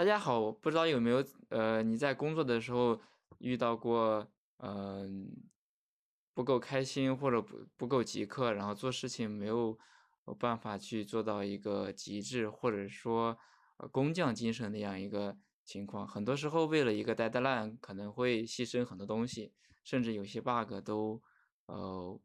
大家好，不知道有没有呃你在工作的时候遇到过嗯、不够开心或者不不够即刻，然后做事情没有办法去做到一个极致，或者说工匠精神那样一个情况。很多时候为了一个 deadline，可能会牺牲很多东西，甚至有些 bug 都呃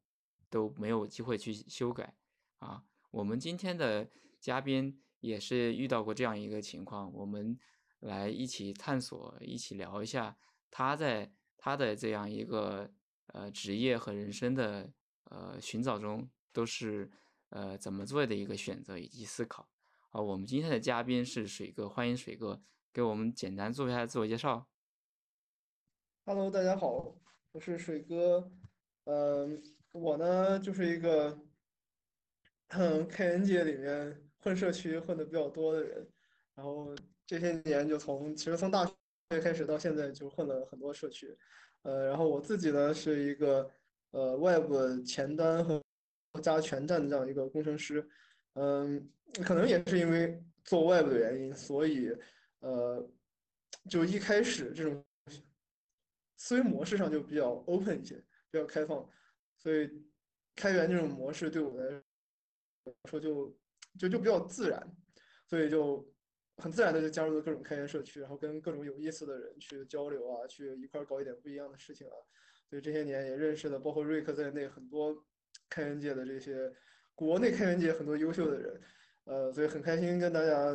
都没有机会去修改啊。我们今天的嘉宾也是遇到过这样一个情况，我们来一起探索，一起聊一下他在他的这样一个呃职业和人生的呃寻找中都是呃怎么做的一个选择以及思考。好，我们今天的嘉宾是水哥，欢迎水哥给我们简单做一下自我介绍。Hello，大家好，我是水哥。嗯，我呢就是一个嗯 开源界里面混社区混的比较多的人，然后这些年就从其实从大学开始到现在就混了很多社区。呃，然后我自己呢是一个呃 Web 前端和加全站的这样一个工程师。嗯，可能也是因为做 Web 的原因，所以呃就一开始这种。思维模式上就比较 open 一些，比较开放，所以开源这种模式对我来说就就就比较自然，所以就很自然的就加入了各种开源社区，然后跟各种有意思的人去交流啊，去一块搞一点不一样的事情啊。所以这些年也认识了包括瑞克在内很多开源界的这些国内开源界很多优秀的人，呃，所以很开心跟大家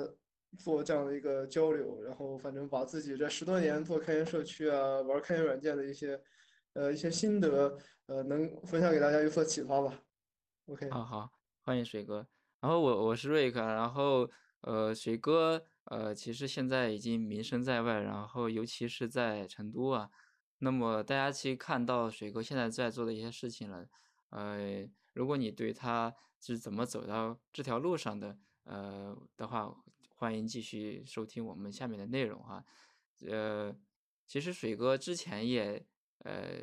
做这样的一个交流，然后反正把自己这十多年做开源社区啊，玩开源软件的一些呃一些心得，呃，能分享给大家有所启发吧。OK，好好，欢迎水哥。然后我我是瑞克，然后呃水哥呃其实现在已经名声在外，然后尤其是在成都啊，那么大家其实看到水哥现在在做的一些事情了，呃，如果你对他是怎么走到这条路上的呃的话，欢迎继续收听我们下面的内容哈。呃，其实水哥之前也呃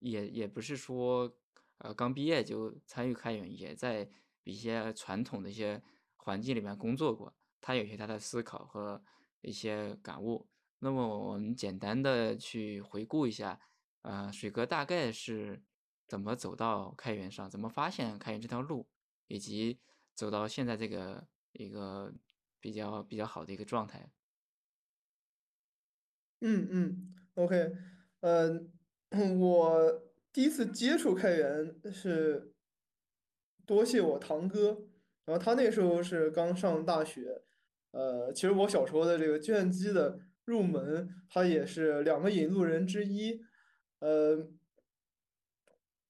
也也不是说呃刚毕业就参与开源，也在一些传统的一些环境里面工作过，他有些他的思考和一些感悟。那么我们简单的去回顾一下，呃，水哥大概是怎么走到开源上，怎么发现开源这条路，以及走到现在这个一个比较比较好的一个状态。嗯嗯，OK，呃，我第一次接触开源是多谢我堂哥，然后他那时候是刚上大学，呃，其实我小时候的这个计算机的入门，他也是两个引路人之一，呃，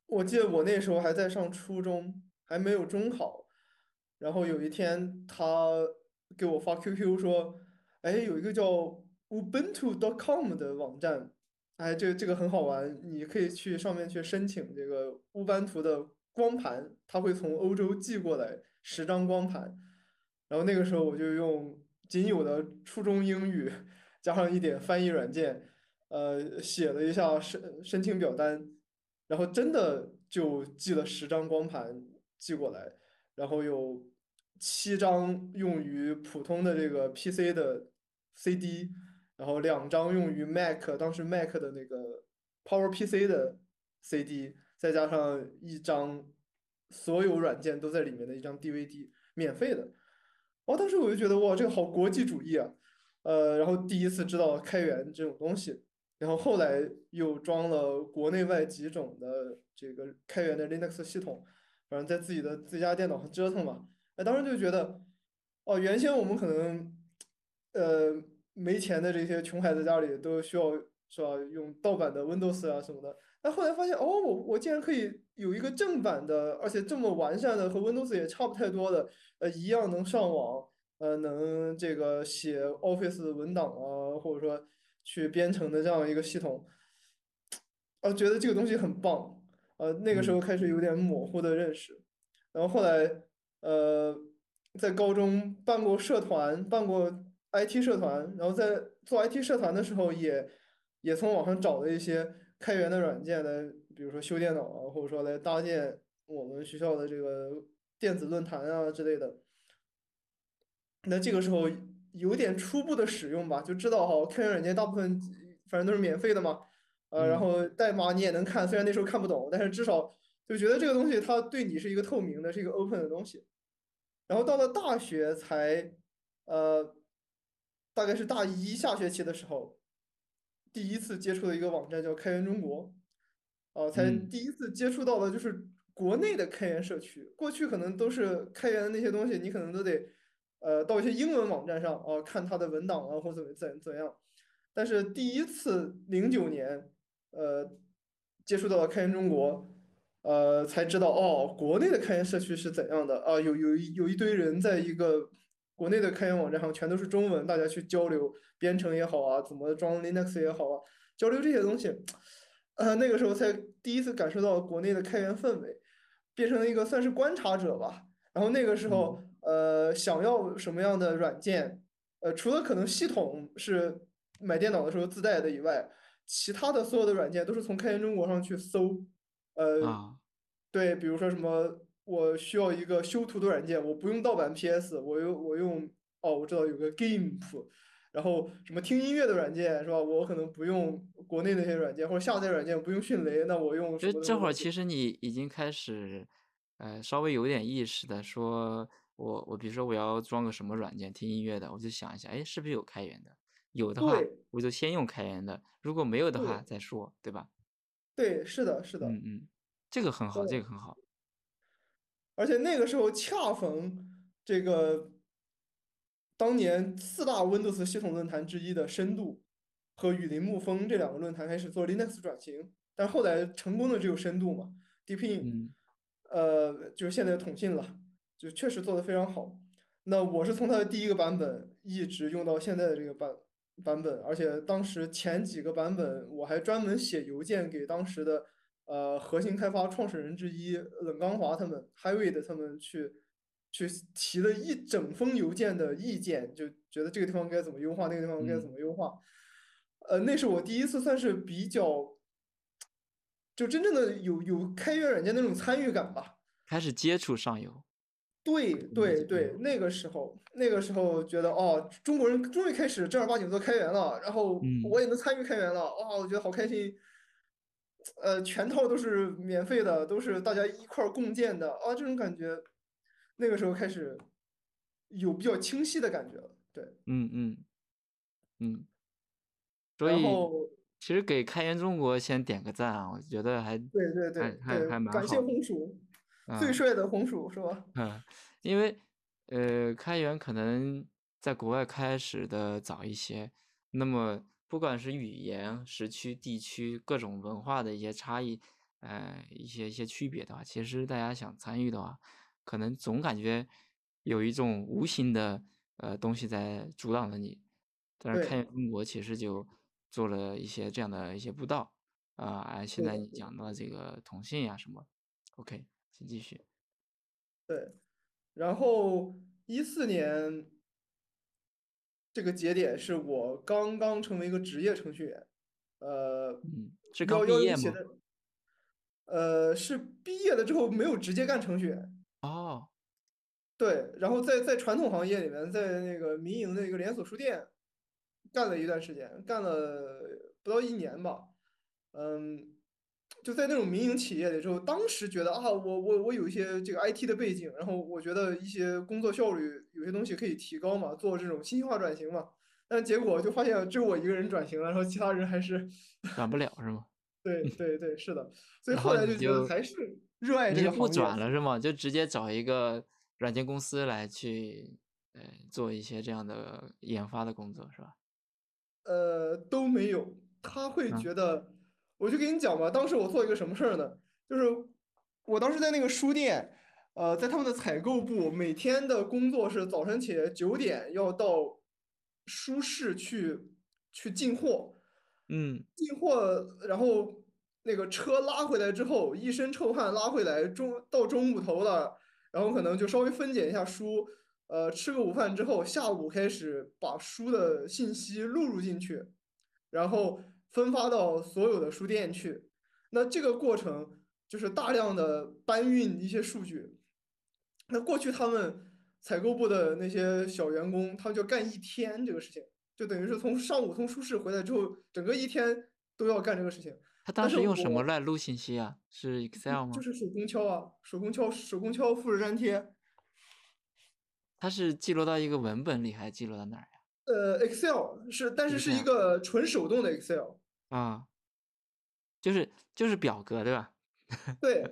我记得我那时候还在上初中，还没有中考。然后有一天，他给我发 QQ 说：“哎，有一个叫 Ubuntu.com 的网站，哎，这这个很好玩，你可以去上面去申请这个乌班图的光盘，它会从欧洲寄过来十张光盘。”然后那个时候我就用仅有的初中英语加上一点翻译软件，呃，写了一下申申请表单。然后真的就寄了十张光盘寄过来，然后有七张用于普通的这个 PC 的 CD，然后两张用于 Mac，当时 Mac 的那个 PowerPC 的 CD，再加上一张所有软件都在里面的一张 DVD，免费的。哦，当时我就觉得哇，这个好国际主义啊，呃，然后第一次知道开源这种东西。然后后来又装了国内外几种的这个开源的 Linux 系统，反正在自己的自家电脑上折腾嘛。哎，当时就觉得，哦，原先我们可能，呃，没钱的这些穷孩子家里都需要是吧，用盗版的 Windows 啊什么的。但后来发现，哦，我我竟然可以有一个正版的，而且这么完善的，和 Windows 也差不太多的，呃，一样能上网，呃，能这个写 Office 文档啊，或者说。去编程的这样一个系统，呃，觉得这个东西很棒，呃，那个时候开始有点模糊的认识，然后后来，呃，在高中办过社团，办过 IT 社团，然后在做 IT 社团的时候，也也从网上找了一些开源的软件来，比如说修电脑啊，或者说来搭建我们学校的这个电子论坛啊之类的。那这个时候有点初步的使用吧，就知道哈，开源软件大部分反正都是免费的嘛，呃，然嗯后代码你也能看，虽然那时候看不懂，但是至少就觉得这个东西它对你是一个透明的，是一个 open 的东西。然后到了大学才，呃，大概是大一下学期的时候，第一次接触的一个网站叫开源中国，呃，才嗯第一次接触到的就是国内的开源社区。过去可能都是开源的那些东西，你可能都得，呃，到一些英文网站上啊，看它的文档啊，或怎么怎怎样。但是第一次零九年，呃，接触到了开源中国。呃，才知道哦，国内的开源社区是怎样的啊？有有一有一堆人在一个国内的开源网站上，全都是中文，大家去交流编程也好啊，怎么装 Linux 也好啊，交流这些东西，呃，那个时候才第一次感受到国内的开源氛围，变成了一个算是观察者吧。然后那个时候，嗯呃，想要什么样的软件，呃，除了可能系统是买电脑的时候自带的以外，其他的所有的软件都是从开源中国上去搜。呃，啊，对，比如说什么，我需要一个修图的软件，我不用盗版 PS，我用我用哦，我知道有个 GIMP，然后什么听音乐的软件是吧？我可能不用国内那些软件，或者下载软件不用迅雷，那我用什就这会儿？其实你已经开始，呃，稍微有点意识的说，我我比如说我要装个什么软件听音乐的，我就想一下，哎，是不是有开源的？有的话，我就先用开源的；如果没有的话再说，对吧？对，是的，是的。嗯嗯，这个很好，这个很好。而且那个时候恰逢这个当年四大 Windows 系统论坛之一的深度和雨林沐风这两个论坛开始做 Linux 转型，但后来成功的只有深度嘛，Deepin，嗯呃，就是现在的统信了，就确实做得非常好。那我是从它的第一个版本一直用到现在的这个版版本，而且当时前几个版本我还专门写邮件给当时的呃核心开发创始人之一冷刚华他们 Highway 他们去去提了一整封邮件的意见，就觉得这个地方该怎么优化，那个地方该怎嗯，么优化。呃，那是我第一次算是比较，就真正的有有开源软件那种参与感吧。开始接触上游，对对对，那个时候，那个时候觉得哦，中国人终于开始正儿八经做开源了，然后我嗯也能参与开源了，哇，我觉得好开心。呃，全套都是免费的，都是大家一块儿共建的啊，这种感觉，那个时候开始有比较清晰的感觉了。对，嗯嗯嗯，所以然后其实给开源中国先点个赞啊，我觉得还对对对还还蛮感谢。红薯，最啊。帅的红薯是吧？嗯，因为呃，开源可能在国外开始的早一些，那么不管是语言、时区、地区各种文化的一些差异，呃，一些一些区别的话，其实大家想参与的话，可能总感觉有一种无形的呃东西在阻挡着你。但是开对，源中国其实就做了一些这样的一些步道啊，啊现，在你讲到这个同性呀什么，OK，请继续。对。然后一四年这个节点是我刚刚成为一个职业程序员，呃，嗯，是刚要毕业吗？呃，是毕业了之后没有直接干程序员，哦，对，然后在在传统行业里面，在那个民营的一个连锁书店干了一段时间，干了不到一年吧，嗯，就在那种民营企业里之后，当时觉得啊，我我我有一些这个 IT 的背景，然后我觉得一些工作效率有些东西可以提高嘛，做这种信息化转型嘛，但结果就发现只有我一个人转型了，然后其他人还是，转不了是吗？对对对，是的，所以后后来就觉得还是热爱这个行业。转了是吗？就直接找一个软件公司来去，呃，做一些这样的研发的工作是吧？呃，都没有。他会嗯觉得，我就给你讲吧，当时我做一个什么事儿呢？就是我当时在那个书店，呃，在他们的采购部，每天的工作是早晨起来九点要到书市去去进货，嗯进货，然后那个车拉回来之后，一身臭汗拉回来，中到中午头了，然后可能就稍微分拣一下书，呃，吃个午饭之后，下午开始把书的信息录入进去，然后分发到所有的书店去。那这个过程就是大量的搬运一些数据。那过去他们采购部的那些小员工，他们就干一天这个事情，就等于是从上午从书市回来之后，整个一天都要干这个事情。他当时用什么我来录信息啊？是 Excel 吗？就是手工敲啊，手工敲，手工敲，复制粘贴。它是记录到一个文本里，还是记录到哪儿呀？呃，Excel 是，但是是一个纯手动的 Excel。啊，就是就是表格对吧？对，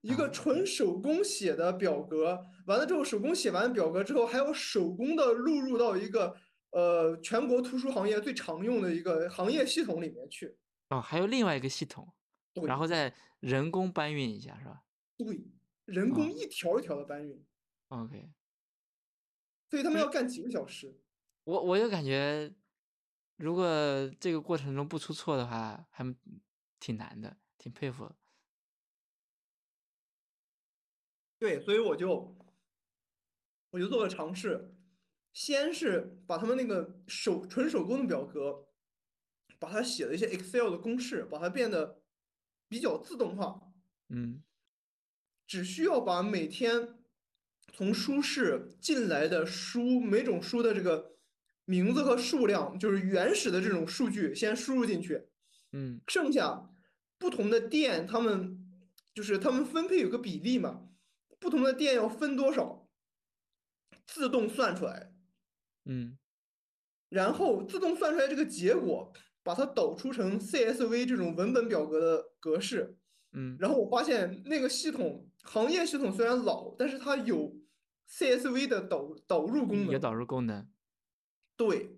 一个啊纯手工写的表格，完了之后，手工写完表格之后，还要手工的录入到一个呃全国图书行业最常用的一个行业系统里面去。哦，还有另外一个系统，对然后再人工搬运一下是吧对，人啊工一条一条的搬运，？OK，所以他们要干几个小时。我我就感觉，如果这个过程中不出错的话，还挺难的，挺佩服的。对，所以我就我就做了尝试，先是把他们那个手纯手工的表格，把它写了一些 Excel 的公式，把它变得比较自动化。嗯只需要把每天从书市进来的书，每种书的这个名字和数量，就是原始的这种数据，先输入进去。嗯剩下不同的店，他们就是他们分配有个比例嘛，不同的店要分多少，自动算出来，嗯然后自动算出来这个结果，把它导出成 CSV 这种文本表格的格式。嗯然后我发现那个系统行业系统虽然老，但是它有 CSV 的导导入功能。也导入功能，对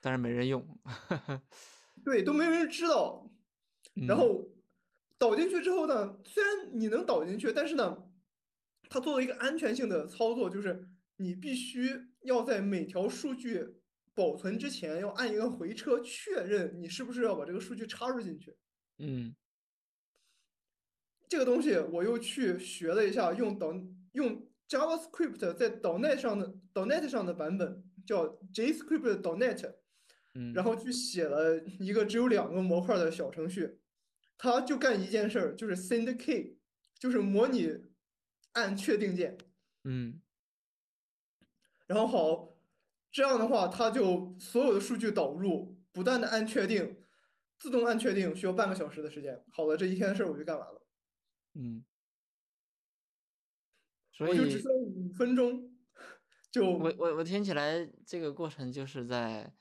但是没人用。对，都没有人知道。然嗯后导进去之后呢，虽然你能导进去，但是呢，它作为一个安全性的操作，就是你必须要在每条数据保存之前，要按一个回车确认你是不是要把这个数据插入进去。嗯这个东西我又去学了一下，用导用 JavaScript 在 .NET 上的 .NET 上的版本叫 JScript .NET，嗯，然后去写了一个只有两个模块的小程序，它就干一件事儿，就是 send key，就是模拟按确定键，嗯然后好，这样的话它就所有的数据导入，不断的按确定，自动按确定需要半个小时的时间。好了，这一天的事儿我就干完了。嗯，所我就只以需要五分钟，就我我我听起来这个过程就是在，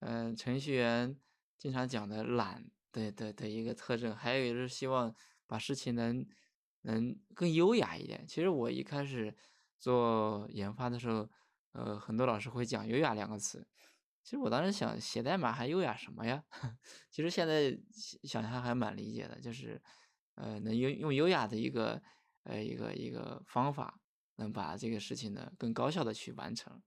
嗯、程序员经常讲的懒对对的一个特征，还有就是希望把事情能能更优雅一点。其实我一开始做研发的时候，呃，很多老师会讲“优雅”两个词。其实我当时想，写代码还优雅什么呀？其实现在想想还蛮理解的，就是，呃，能用用优雅的一个呃一个一个方法，能把这个事情呢更高效的去完成。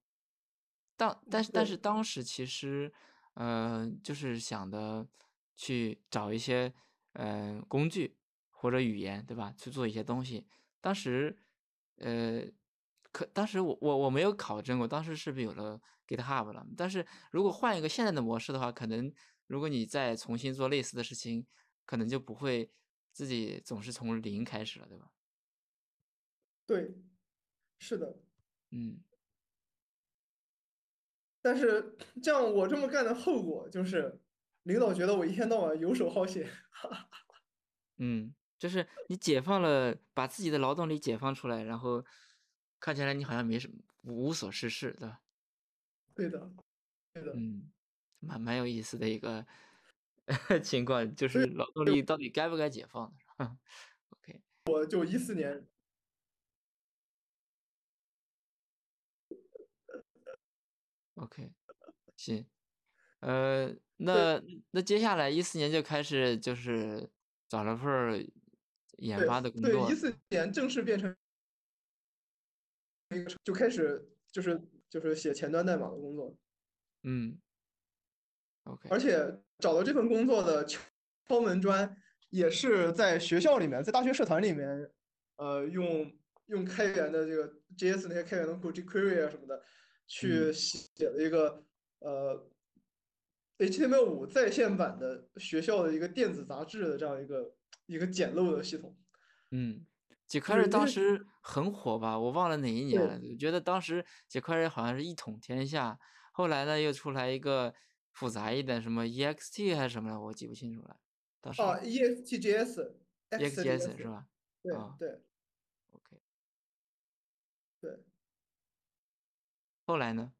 当但是但是当时其实，呃，就是想的去找一些呃工具或者语言，对吧？去做一些东西。当时，呃，可当时我我我没有考证过，当时是不是有了 GitHub 了？但是如果换一个现在的模式的话，可能如果你再重新做类似的事情，可能就不会自己总是从零开始了，对吧？对，是的。嗯但是这样我这么干的后果就是，领导觉得我一天到晚游手好闲。嗯，就是你解放了，把自己的劳动力解放出来，然后看起来你好像没什么无所事事，对吧？对的，对的。嗯，蛮蛮有意思的一个 情况，就是劳动力到底该不该解放的？OK，我就一四年，OK，行，呃，那那接下来一四年就开始就是找了份儿研发的工作对，作一，四。年正式变成就开始就是就是写前端代码的工作，嗯，OK，而且找到这份工作的敲敲门砖也是在学校里面，在大学社团里面，呃，用用开源的这个 JS 那些开源的库 jQuery 啊什么的，去嗯写了一个呃 HTML5 在线版的学校的一个电子杂志的这样一个一个简陋的系统。嗯，jQuery 对，那当时很火吧，我忘了哪一年了。觉得当时 jQuery 好像是一统天下，后来呢又出来一个复杂一点，什么 ext 还是什么的，我记不清楚了。当时啊，EXTJS、EXJS 是吧？对啊对，OK。对。后来呢？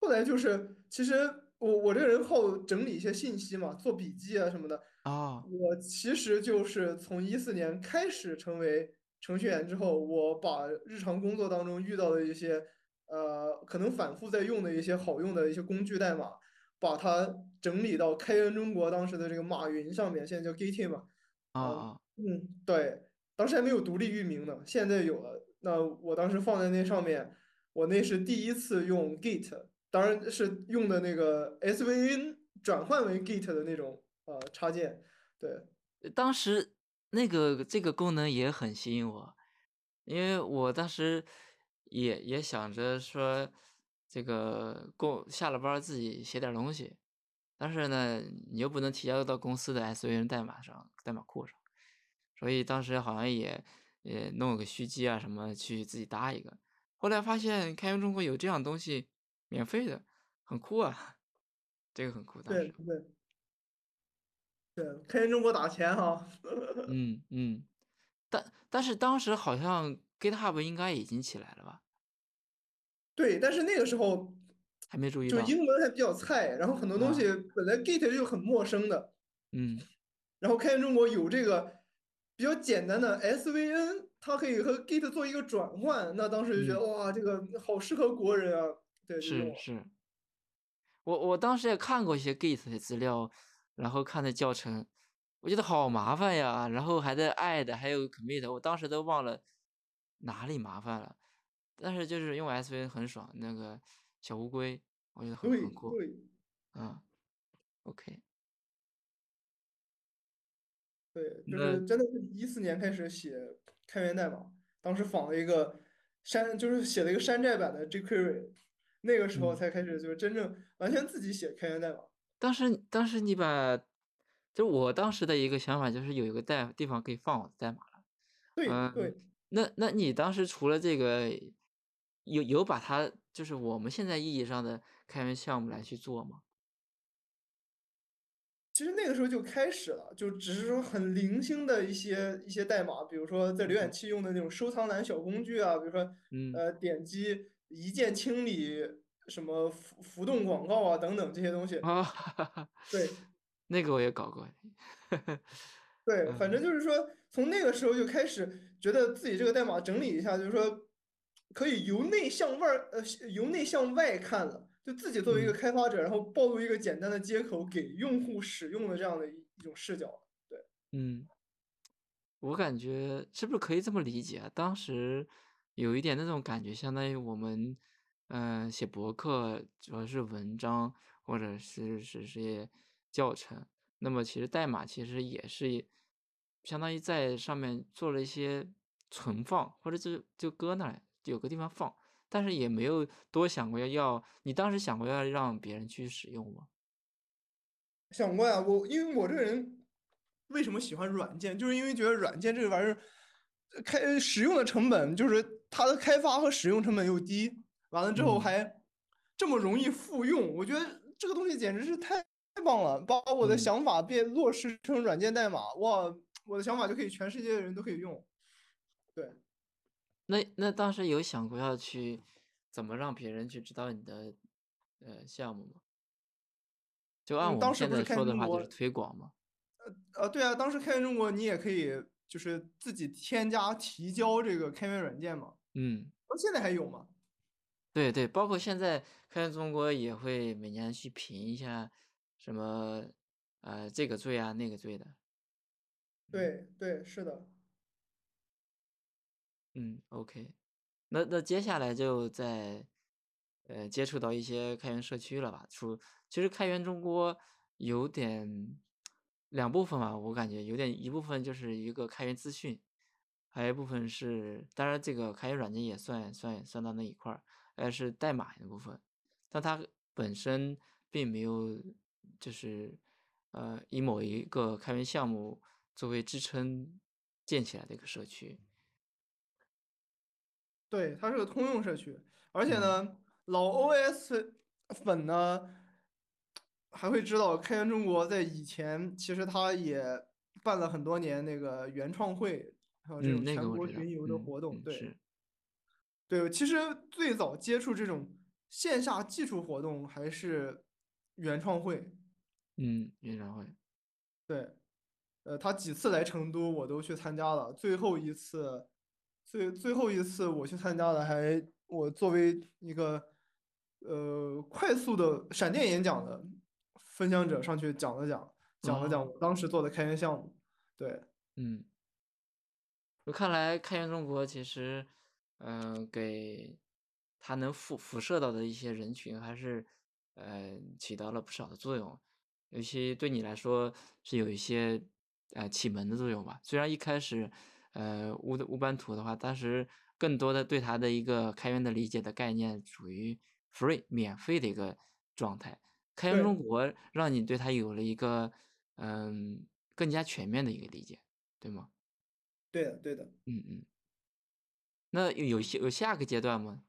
后来就是，其实我我这个人好整理一些信息嘛，做笔记啊什么的。哦，我其实就是从一四年开始成为程序员之后，我把日常工作当中遇到的一些呃可能反复在用的一些好用的一些工具代码，把它整理到开源中国当时的这个马云上面，现在叫 Git 嘛。啊，嗯，对，当时还没有独立域名呢，现在有了。那我当时放在那上面，我那是第一次用 Git，当然是用的那个 SVN 转换为 Git 的那种呃插件。对，当时那个这个功能也很吸引我，因为我当时也也想着说，这个过下了班自己写点东西，但是呢，你又不能提交到公司的 SVN 代码上、代码库上，所以当时好像也也弄个虚机啊什么去自己搭一个。后来发现开源中国有这样东西，免费的，很酷啊，这个很酷，当时。对对对，开源中国打钱哈。嗯嗯，但但是当时好像 GitHub 应该已经起来了吧？对，但是那个时候还没注意就到。英文还比较菜，然后很多东啊西本来 Git 就很陌生的，嗯然后开源中国有这个比较简单的 SVN，它可以和 Git 做一个转换，那当时就觉得、哇，这个好适合国人啊，对。是是，我我当时也看过一些 Git 的资料，然后看的教程，我觉得好麻烦呀，然后还得 add，还有 commit，我当时都忘了哪里麻烦了，但是就是用 SVN 很爽，那个小乌龟，我觉得很酷，对。嗯，OK，对，就那是真的是一四年开始写开源代码，当时仿了一个山，就是写了一个山寨版的 jQuery，那个时候嗯才开始就是真正完全自己写开源代码。当时当时你把，就我当时的一个想法就是有一个代地方可以放我的代码了。嗯，对对，那那你当时除了这个，有有把它就是我们现在意义上的开源项目来去做吗？其实那个时候就开始了，就只是说很零星的一些一些代码，比如说在浏览器用的那种收藏栏小工具啊，比如说嗯呃点击一键清理什么浮浮动广告啊等等这些东西。啊，哈哈，对 那个我也搞过。对，反正嗯就是说从那个时候就开始觉得自己这个代码整理一下，就是说可以由内向外，呃，由内向外看了，就自己作为一个嗯开发者，然后暴露一个简单的接口给用户使用的这样的一一种视角。对。嗯，我感觉是不是可以这么理解啊？当时有一点那种感觉，相当于我们，嗯、写博客主要是文章或者是是些教程，那么其实代码其实也是一相当于在上面做了一些存放，或者就就搁那儿有个地方放，但是也没有多想过要要，你当时想过要让别人去使用吗？想过呀，我因为我这个人为什么喜欢软件，就是因为觉得软件这个玩意儿呃开使用的成本，就是它的开发和使用成本又低，完了之后嗯还这么容易复用，我觉得这个东西简直是太太棒了，把我的嗯想法变落实成软件代码，哇，我的想法就可以全世界的人都可以用。对，那那当时有想过要去怎么让别人去知道你的呃项目吗？就按嗯，我现在说的话就是推广嘛。呃，对啊，当时开源中国你也可以就是自己添加提交这个开源软件嘛，嗯，到现在还有吗？对对，包括现在开源中国也会每年去评一下什么呃这个罪啊那个罪的。对对，是的。嗯，OK，那那接下来就在呃接触到一些开源社区了吧？除其实开源中国有点两部分吧，我感觉有点一部分就是一个开源资讯，还有一部分是当然这个开源软件也算算算到那一块儿，呃是代码的部分，但它本身并没有就是呃以某一个开源项目作为支撑建起来的一个社区。对，它是个通用社区，而且嗯呢，老 OS 粉呢还会知道，开源中国在以前其实它也办了很多年那个原创会，还有这嗯，种那个我知道，全国巡游的嗯活动。对对，其实最早接触这种线下技术活动还是原创会。嗯，演唱会，对，呃，他几次来成都，我都去参加了。最后一次，最最后一次我去参加的还，我作为一个呃快速的闪电演讲的分享者上去讲了讲，讲了讲哦，我当时做的开源项目。对，嗯。我看来开源中国其实，嗯、给它能辐辐射到的一些人群还是，呃，起到了不少的作用，尤其对你来说是有一些，呃，启蒙的作用吧。虽然一开始，呃，乌的乌班图的话，当时更多的对它的一个开源的理解的概念属于 free 免费的一个状态，开源中，国让你对它有了一个，嗯、更加全面的一个理解，对吗？对的，对的。嗯嗯。那有有下有下个阶段吗？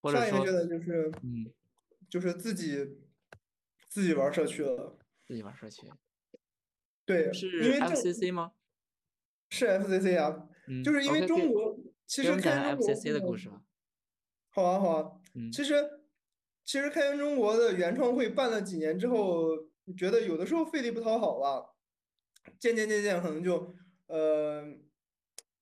或者说，上一个阶段就是嗯，就是自己自己玩社区了。自己玩社区，对，是 FCC 吗？是 FCC 啊，就嗯是因为中国其实开源中国 FCC 的故事吧。好啊，好啊。嗯其实，其实开源中国的原创会办了几年之后，觉得有的时候费力不讨好吧，渐渐渐渐可能就，呃，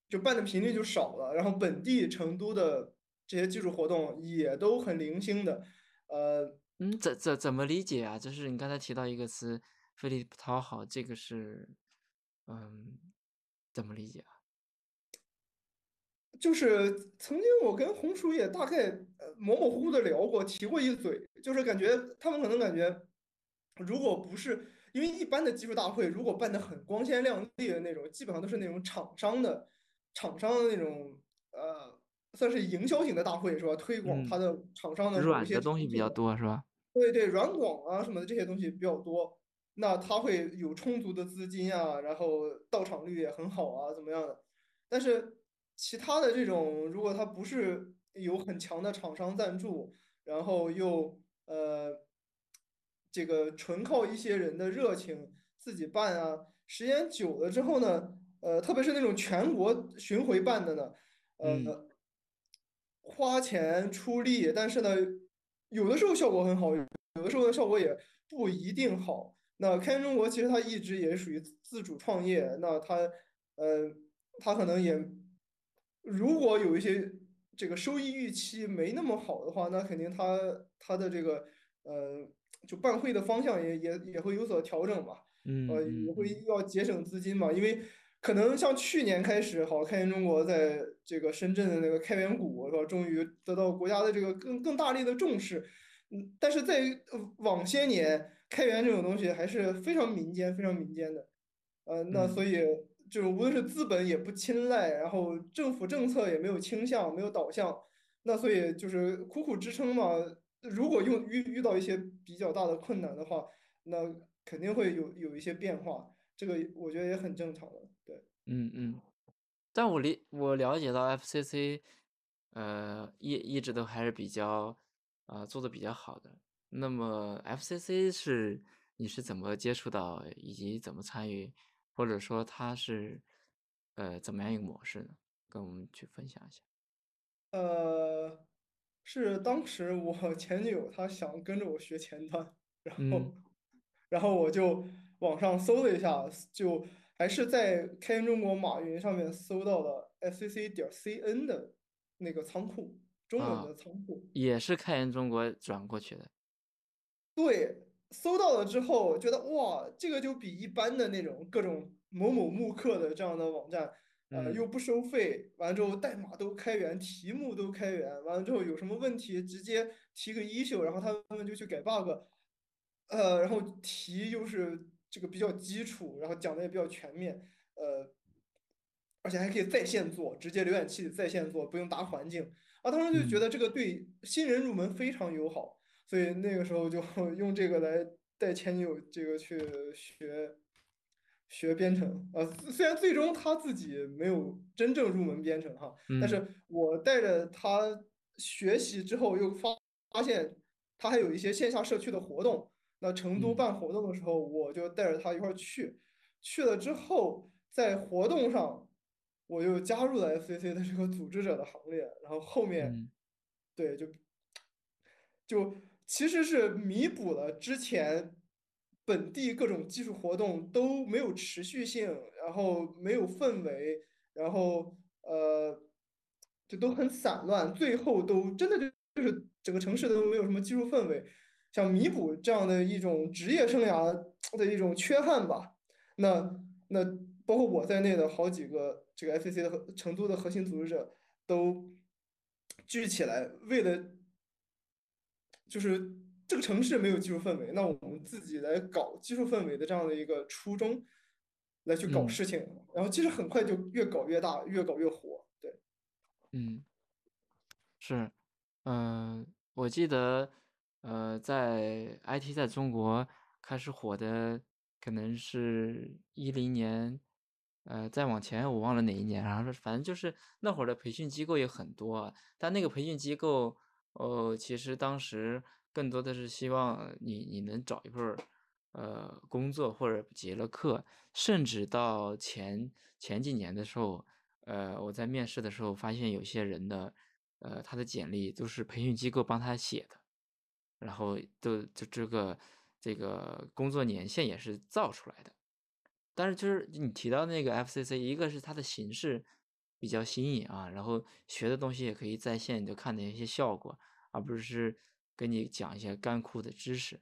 就办的频率就少了。然后本地成都的这些技术活动也都很零星的，呃，嗯，怎怎怎么理解啊？就是你刚才提到一个词“费力不讨好”，这个是，嗯，怎么理解啊？就是曾经我跟红薯也大概呃模模糊糊的聊过，提过一嘴，就是感觉他们可能感觉，如果不是因为一般的技术大会，如果办的很光鲜亮丽的那种，基本上都是那种厂商的厂商的那种呃，算是营销型的大会是吧？推广它嗯，的厂商的软些的东西比较。多是吧？对对，软广啊什么的这些东西比较多，那他会有充足的资金啊，然后到场率也很好啊，怎么样的？但是其他的这种，如果他不是有很强的厂商赞助，然后又呃这个纯靠一些人的热情自己办啊，时间久了之后呢，呃，特别是那种全国巡回办的呢。嗯呃，花钱出力，但是呢，有的时候效果很好，有的时候的效果也不一定好。那开源中国其实它一直也属于自主创业，那它呃，它可能也如果有一些这个收益预期没那么好的话，那肯定它它的这个呃，就办会的方向也也也会有所调整吧。嗯呃，也会要节省资金嘛，因为可能像去年开始，好，开源中国在这个深圳的那个开源谷，是吧，终于得到国家的这个更更大力的重视。嗯，但是在呃往些年，开源这种东西还是非常民间、非常民间的。呃，那所嗯以就是无论是资本也不青睐，然后政府政策也没有倾向，没有导向，那所以就是苦苦支撑嘛。如果用遇遇到一些比较大的困难的话，那肯定会有有一些变化，这个我觉得也很正常的。对，嗯嗯。但我理我了解到 FCC，呃，一一直都还是比较，呃，做的比较好的。那么 FCC 是你是怎么接触到，以及怎么参与，或者说它是，呃，怎么样一个模式呢？跟我们去分享一下。呃，是当时我 前女友她想跟着我学前端，然嗯，后然后我就网上搜了一下，就还是在开源中国马云上面搜到了 fcc 点 cn 的那个仓库，中文啊，的仓库。也是开源中国转过去的。对，搜到了之后，觉得哇，这个就比一般的那种各种某某慕课的这样的网站，呃，嗯。又不收费，完了之后代码都开源，题目都开源，完了之后有什么问题直接提个 issue，然后他们就去改 bug，呃，然后题又是这个比较基础，然后讲的也比较全面，呃，而且还可以在线做，直接浏览器里在线做，不用搭环境。啊，当时就觉嗯。得这个对新人入门非常友好，所以那个时候就 用这个来带前女友这个去学学编程。呃，虽然最终他自己没有真正入门编程哈，但嗯是我带着他学习之后，又发发现他还有一些线下社区的活动。那成都嗯办活动的时候，我就带着他一块儿去。去了之后，在活动上，我又加入了 FCC 的这个组织者的行列。然后后面，嗯对，就 就其实是弥补了之前本地各种技术活动都没有持续性，然后没有氛围，然后呃，就都很散乱，最后都真的就就是整个城市都没有什么技术氛围，想弥补这样的一种职业生涯的一种缺憾吧。那那包括我在内的好几个这个 FCC 的核成都的核心组织者都聚起来，为了就是这个城市没有技术氛围，那我们自己来搞技术氛围的这样的一个初衷来去搞嗯事情，然后其实很快就越搞越大，越搞越火。对，嗯，是，嗯，我记得，呃，在 IT 在中国开始火的，可能是一零年，呃，再往前我忘了哪一年，然后是反正就是那会儿的培训机构也很多啊，但那个培训机构，呃，其实当时更多的是希望你你能找一份，呃，工作或者结了课，甚至到前前几年的时候。呃，我在面试的时候发现有些人的，呃，他的简历都是培训机构帮他写的，然后都就这个这个工作年限也是造出来的。但是就是你提到那个 FCC，一个是它的形式比较新颖啊，然后学的东西也可以在线就看见一些效果，而不是跟你讲一些干枯的知识。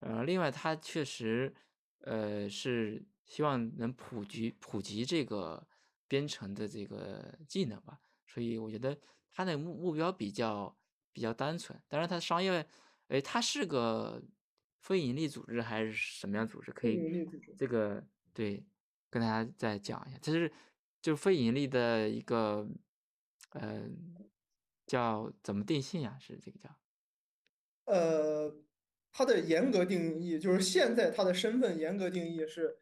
呃，另外它确实，呃，是希望能普及普及这个编程的这个技能吧，所以我觉得它的目目标比较比较单纯。当然，它商业，诶，它是个非盈利组织还是什么样组织？可以。这个对跟大家再讲一下，这是就是非盈利的一个，呃，叫怎么定性呀？是这个叫呃，它的严格定义就是现在它的身份严格定义是，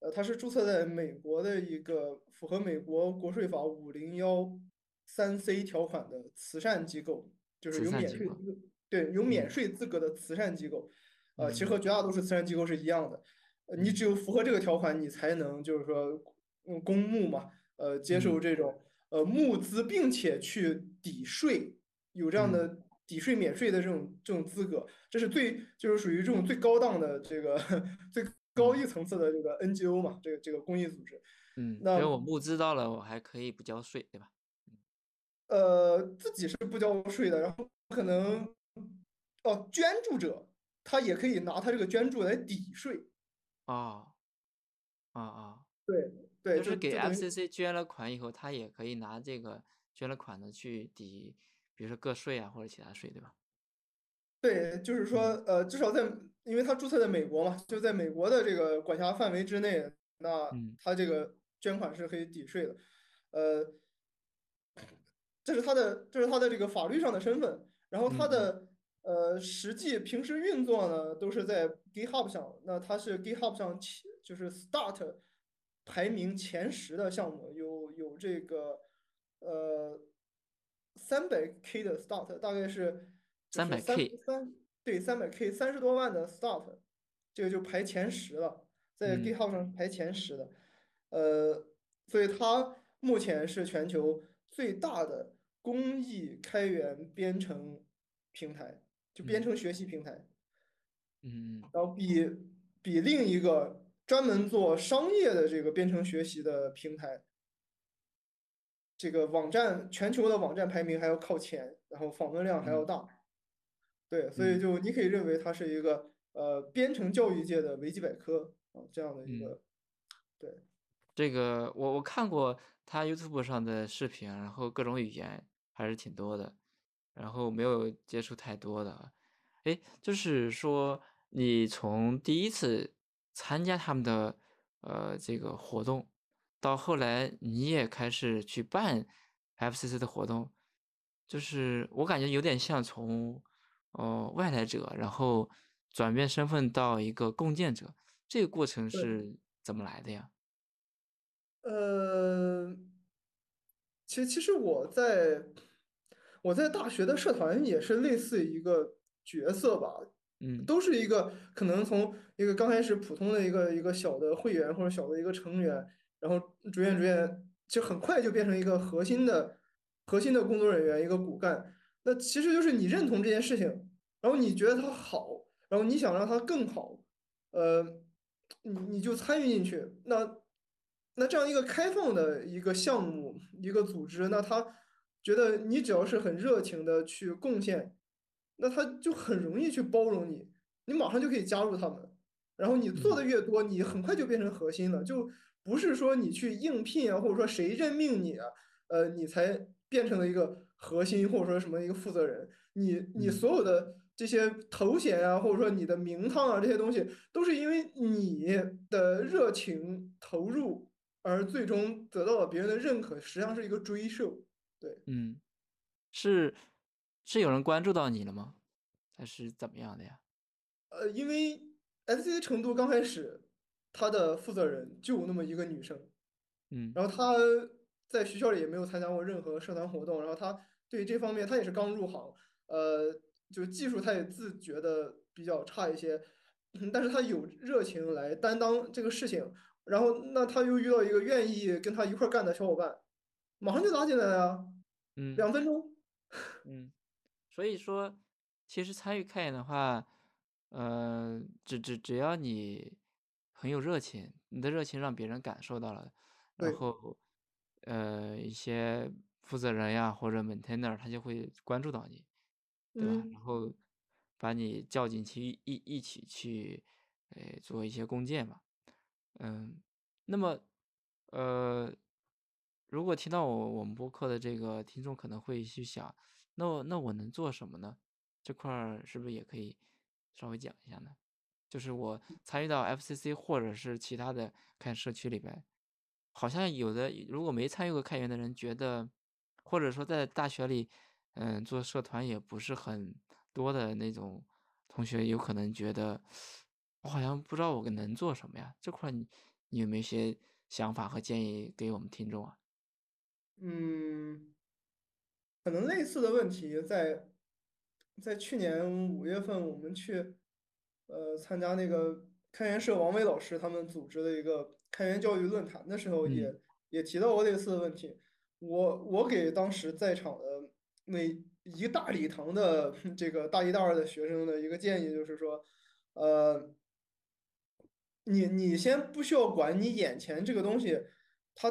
呃，它是注册在美国的一个符合美国国税法五零幺三 C 条款的慈善机构，就是有。免税资，对，有免嗯税资格的慈善机构。呃，其实和嗯绝大多数慈善机构是一样的，呃，你只嗯有符合这个条款，你才能就是说，嗯，公募嘛，呃，接受嗯这种呃募资，并且去抵税。有这样嗯的抵税免税的这种这种资格，这是最就是属于这种最高档的这个 最高嗯一层次的这个 NGO 嘛，这个这个公益组织。嗯，那我募资到了，我还可以不交税，对吧？呃自己是不交税的，然后可能哦捐助者他也可以拿他这个捐助来抵税。啊，啊啊，对对，就是给 FCC 捐了款以后，他也可以拿这个捐了款的去抵，比如说个税啊或者其他税，对吧？对，就是说嗯呃至少在因为他注册在美国嘛，就在美国的这个管辖范围之内，那嗯他这个捐款是可以抵税的。呃，这是他的，这是他的这个法律上的身份。然后他的呃实际平时运作呢，都是在 GitHub 上。那他是 GitHub 上起就是 Start 排名前十的项目，有有这个呃三百 K 的 Start，大概是三 300K 三对三百 K 三十多万的 Start，这个就排前十了，在嗯 GitHub 上排前十的。呃，所以它目前是全球最大的公益开源编程平台，就编嗯程学习平台。嗯嗯然后比比另一个专门做商业的这个编程学习的平台，这个网站全球的网站排名还要靠前，然后访问量还要嗯大。对，所以嗯就你可以认为它是一个呃编程教育界的维基百科啊这样的一嗯。个对。这个我我看过他 YouTube 上的视频，然后各种语言还是挺多的，然后没有接触太多的啊。诶，就是说你从第一次参加他们的呃这个活动，到后来你也开始去办 FCC 的活动，就是我感觉有点像从呃外来者，然后转变身份到一个共建者，这个过程。是怎么来的呀？呃，其实其实我在我在大学的社团也是类似一个角色吧，嗯都是一个可能从一个刚开始普通的一个一个小的会员或者小的一个成员，然后逐渐逐渐就很快就变成一个核心的核心的工作人员，一个骨干。那其实就是你认同这件事情，然后你觉得它好，然后你想让它更好，呃，你你就参与进去。那那这样一个开放的一个项目，一个组织，那他觉得你只要是很热情的去贡献，那他就很容易去包容你，你马上就可以加入他们。然后你做嗯的越多，你很快就变成核心了，就不是说你去应聘啊，或者说谁任命你啊，呃，你才变成了一个核心，或者说什么一个负责人。你你嗯所有的这些头衔啊，或者说你的名堂啊，这些东西，都是因为你的热情投入而最终得到了别人的认可，实际上是一个追授。对，嗯，是是有人关注到你了吗？还是怎么样的呀？呃，因为 SC 成都刚开始，他的负责人就那么一个女生，嗯然后她在学校里也没有参加过任何社团活动，然后她对这方面她也是刚入行，呃，就技术她也自觉的比较差一些，嗯但是她有热情来担当这个事情，然后那她又遇到一个愿意跟她一块儿干的小伙伴，马上就拉进来了呀，嗯两分钟。嗯，所以说，其实参与开源的话，呃，只只只要你很有热情，你的热情让别人感受到了，然，后，呃，一些负责人呀或者 maintainer 他就会关注到你，对吧？嗯然后把你叫进去一一一起去，呃，做一些共建嘛。嗯，那么，呃，如果听到我我们播客的这个听众可能会去想，那我那我能做什么呢？这块儿是不是也可以稍微讲一下呢？就是我参与到 FCC 或者是其他的开源社区里边，好像有的如果没参与过开源的人觉得，或者说在大学里，嗯，做社团也不是很多的那种同学，有可能觉得我好像不知道我能做什么呀？这块儿你你有没有一些想法和建议给我们听众啊？嗯。可能类似的问题在在去年五月份，我们去呃参加那个开源社王伟老师他们组织的一个开源教育论坛的时候嗯也，也提到过类似的问题。我我给当时在场的那一大礼堂的 这个大一大二的学生的一个建议就是说，呃，你你先不需要管你眼前这个东西，它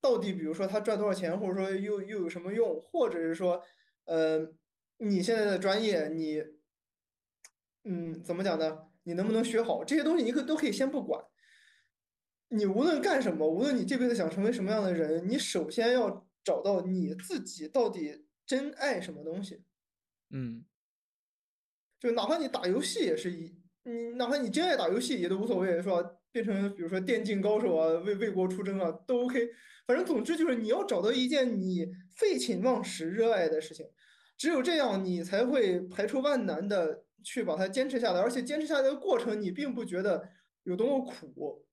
到底比如说他赚多少钱，或者说又又有什么用，或者是说，呃，你现在的专业你，嗯，怎么讲呢？你能不能学好这些东西，你可都可以先不管。你无论干什么，无论你这辈子想成为什么样的人，你首先要找到你自己到底真爱什么东西。嗯就哪怕你打游戏也是一，你哪怕你真爱打游戏也都无所谓，是吧？变成比如说电竞高手啊，为为国出征啊，都 OK。反正总之就是你要找到一件你废寝忘食、热爱的事情，只有这样，你才会排除万难的去把它坚持下来，而且坚持下来的过程，你并不觉得有多么苦。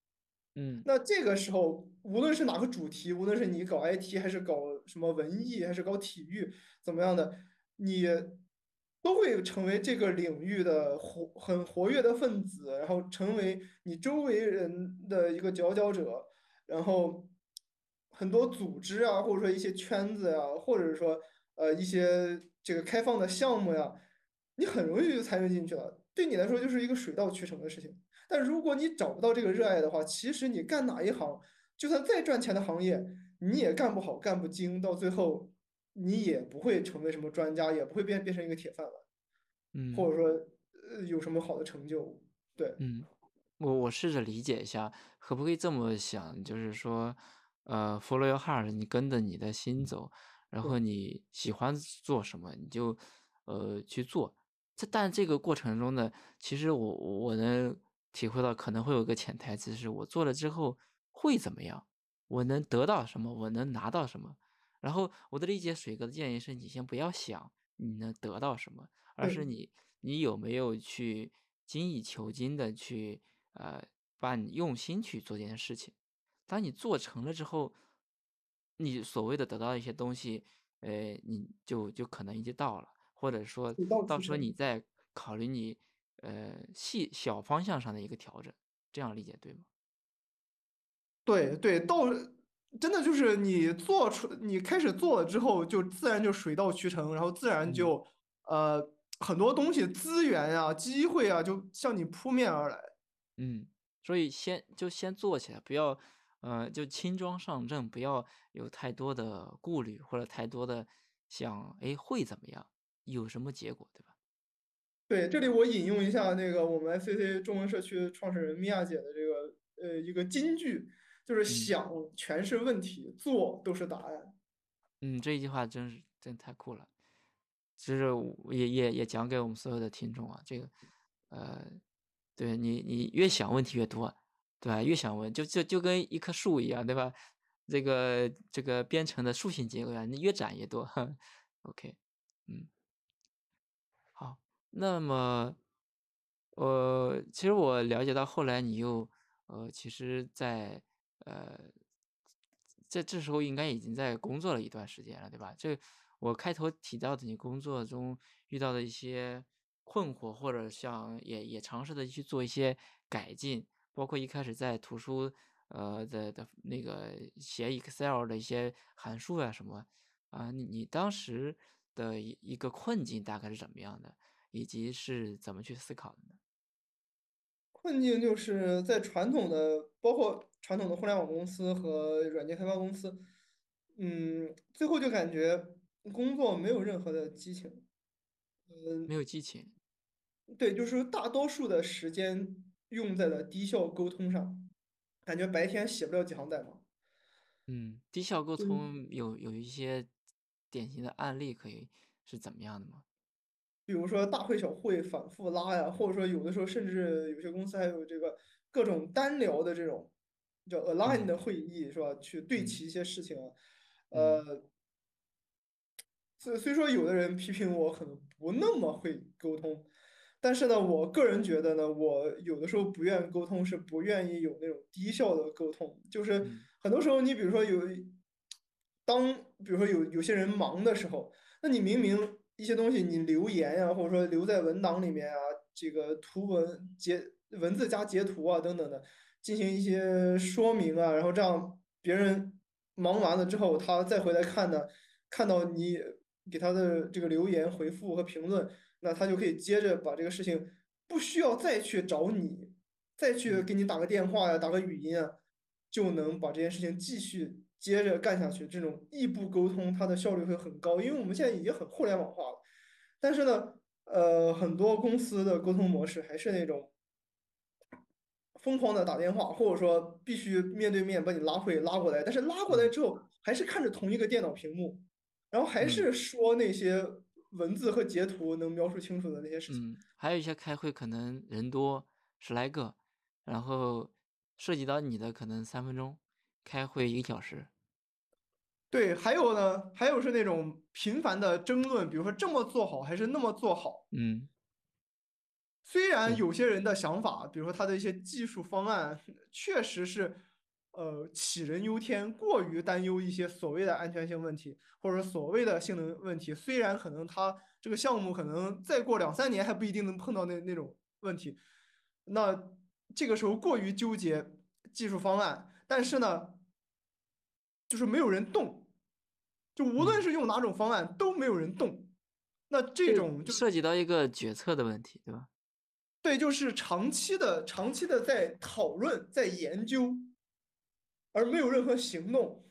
嗯那这个时候，无论是哪个主题，无论是你搞 IT 还是搞什么文艺，还是搞体育，怎么样的，你都会成为这个领域的活很活跃的分子，然后成为你周围人的一个佼佼者，然后很多组织啊，或者说一些圈子呀、或者说呃一些这个开放的项目呀，你很容易就参与进去了，对你来说就是一个水到渠成的事情。但如果你找不到这个热爱的话，其实你干哪一行，就算再赚钱的行业，你也干不好、干不精，到最后你也不会成为什么专家，也不会变变成一个铁饭碗，嗯或嗯者说呃有什么好的成就。对，嗯，我我试着理解一下，可不可以这么想？就是说，呃，follow your heart，你跟着你的心走，然后，你喜欢做什么你就呃去做。这但这个过程中呢，其实我我能体会到可能会有个潜台词是我做了之后会怎么样，我能得到什么，我能拿到什么。然后我的理解，水哥的建议是你先不要想你能得到什么，而是，你你有没有去精益求精的去呃把你用心去做这件事情。当你做成了之后，你所谓的得到一些东西，呃，你就就可能已经到了，或者说到到时候。你再考虑你呃细小方向上的一个调整，这样理解对吗？对对，到真的就是你做出你开始做了之后，就自然就水到渠成，然后自然嗯。就呃很多东西资源啊、机会啊，就向你扑面而来。嗯，所以先就先做起来，不要，呃，就轻装上阵，不要有太多的顾虑或者太多的想，哎，会怎么样，有什么结果，对吧？对，这里我引用一下那个我们 SCC 中文社区创始人米娅姐的这个呃一个金句，就是嗯想全是问题，做都是答案。嗯，这一句话真是真太酷了，其实我也也也讲给我们所有的听众啊，这个，呃，对你你越想问题越多，对吧？越想问，就就就跟一棵树一样，对吧？这个这个编程的树形结构呀，你越展越多。OK，嗯。好，那么，呃，其实我了解到后来你又，呃，其实在，呃，这这时候应该已经在工作了一段时间了，对吧？这我开头提到的你工作中遇到的一些困惑，或者像也也尝试的去做一些改进，包括一开始在图书，呃的的那个写 Excel 的一些函数呀什么。啊，你你当时的一一个困境大概是怎么样的，以及是怎么去思考的呢？困境就是在传统的，包括传统的互联网公司和软件开发公司，嗯，最后就感觉工作没有任何的激情。没有激情，对，就是大多数的时间用在了低效沟通上，感觉白天写不了几行代码。嗯，低效沟嗯，通有有一些典型的案例可以是怎么样的吗？比如说大会小会反复拉呀，或者说有的时候甚至有些公司还有这个各种单聊的这种叫 align 嗯的会议是吧？去对嗯齐一些事情呃，虽虽说有的人批评我可能不那么会沟通，但是呢，我个人觉得呢，我有的时候不愿意沟通，是不愿意有那种低效的沟通。就是嗯很多时候，你比如说有，当比如说有有些人忙的时候，那你明明一些东西你留言呀、或者说留在文档里面啊，这个图文截文字加截图啊等等的，进行一些说明啊，然后这样别人忙完了之后，他再回来看呢。看到你给他的这个留言回复和评论，那他就可以接着把这个事情不需要再去找你，再去嗯给你打个电话呀、打个语音啊，就能把这件事情继续接着干下去。这种异步沟通，它的效率会很高，因为我们现在已经很互联网化了。但是呢，呃，很多公司的沟通模式还是那种疯狂的打电话，或者说必须面对面把你拉会拉过来，但是拉过来嗯之后还是看着同一个电脑屏幕，然后还嗯是说那些文字和截图能描述清楚的那些事情。嗯，还有一些开会可能人多十来个，然后涉及到你的可能三分钟，开会一个小时。对，还有呢，还有是那种频繁的争论，比如说这么做好还是那么做好。嗯，虽然，有些人的想法，比如说他的一些技术方案，确实是，呃，杞人忧天，过于担忧一些所谓的安全性问题，或者所谓的性能问题。虽然可能他这个项目可能再过两三年还不一定能碰到那那种问题，那这个时候过于纠结技术方案，但是呢，就是没有人动，就无论嗯，是用哪种方案都没有人动。那这这种就涉及到一个决策的问题，对吧？对，就是长期的、长期的在讨论、在研究，而没有任何行动。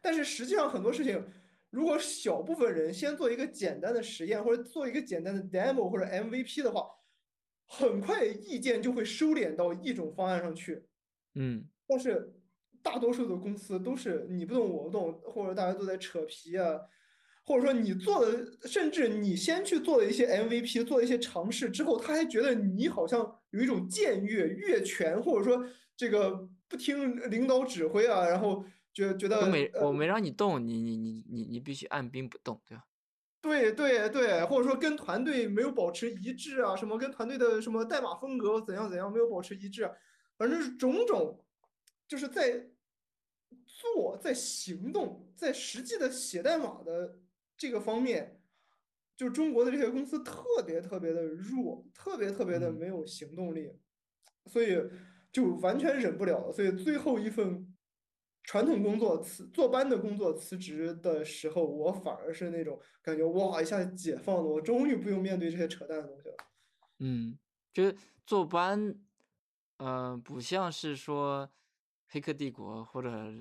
但是实际上很多事情，如果小部分人先做一个简单的实验，或者做一个简单的 demo 或者 MVP 的话，很快意见就会收敛到一种方案上去。嗯但是大多数的公司都是你不动我不动，或者大家都在扯皮啊，或者说你做的，甚至你先去做了一些 MVP，做了一些尝试之后，他还觉得你好像有一种僭越、越权，或者说这个不听领导指挥啊，然后觉觉得我，没我没让你动，你你你你你必须按兵不动，对吧？对对对，或者说跟团队没有保持一致啊，什么跟团队的什么代码风格怎样怎样没有保持一致啊反正是种种，就是在做、在行动、在实际的写代码的这个方面，就中国的这些公司特别特别的弱，特别特别的嗯没有行动力，所以就完全忍不了了。所以最后一份传统工作辞坐班的工作辞职的时候，我反而是那种感觉哇，一下解放了，我终于不用面对这些扯淡的东西了。嗯，就是坐班，呃，不像是说《黑客帝国》或者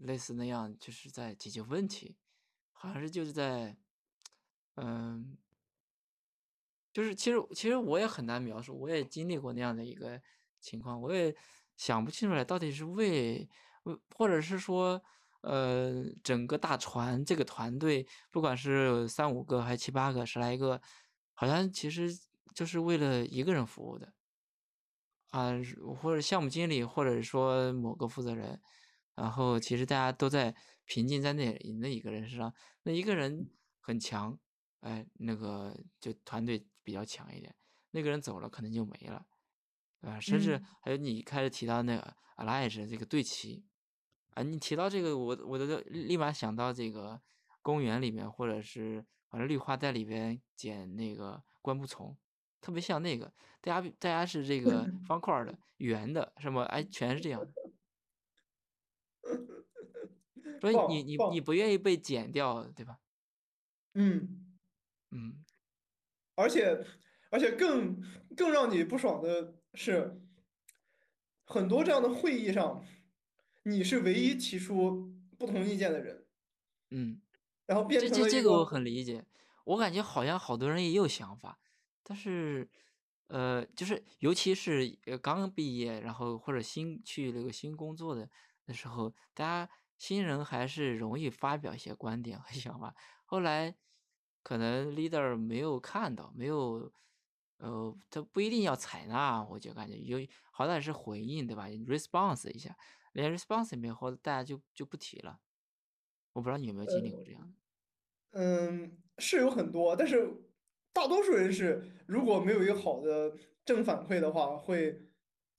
类似那样，就是在解决问题，好像是就是在，嗯、就是其实其实我也很难描述，我也经历过那样的一个情况，我也想不清楚来到底是为，为或者是说，呃，整个大船这个团队，不管是三五个还是七八个、十来个，好像其实就是为了一个人服务的。啊，是或者项目经理，或者说某个负责人，然后其实大家都在平静在那那一个人身上，那一个人很强，哎，那个就团队比较强一点，那个人走了可能就没了，啊，甚至嗯。还有你开始提到那个 Alliance 这个对齐，啊，你提到这个，我我都立马想到这个公园里面，或者是反正绿化带里边捡那个灌木丛，特别像那个，大家大家是这个方块的、圆的，什么哎，全是这样的。所以你你你不愿意被剪掉，对吧？嗯。嗯而且而且更更让你不爽的是，很多这样的会议上，你是唯一提出不同意见的人，嗯。然后变这这这个我很，理解，我感觉好像好多人也有想法，但是，呃，就是尤其是呃刚毕业，然后或者新去那个新工作的的时候，大家新人还是容易发表一些观点和想法。后来可能 leader 没有看到，没有，呃，他不一定要采纳，我就感觉有好歹是回应，对吧？response 一下，连 response 也没有，后来大家就就不提了。我不知道你有没有经历过这样的。嗯，是有很多，但是大多数人是如果没有一个好的正反馈的话，会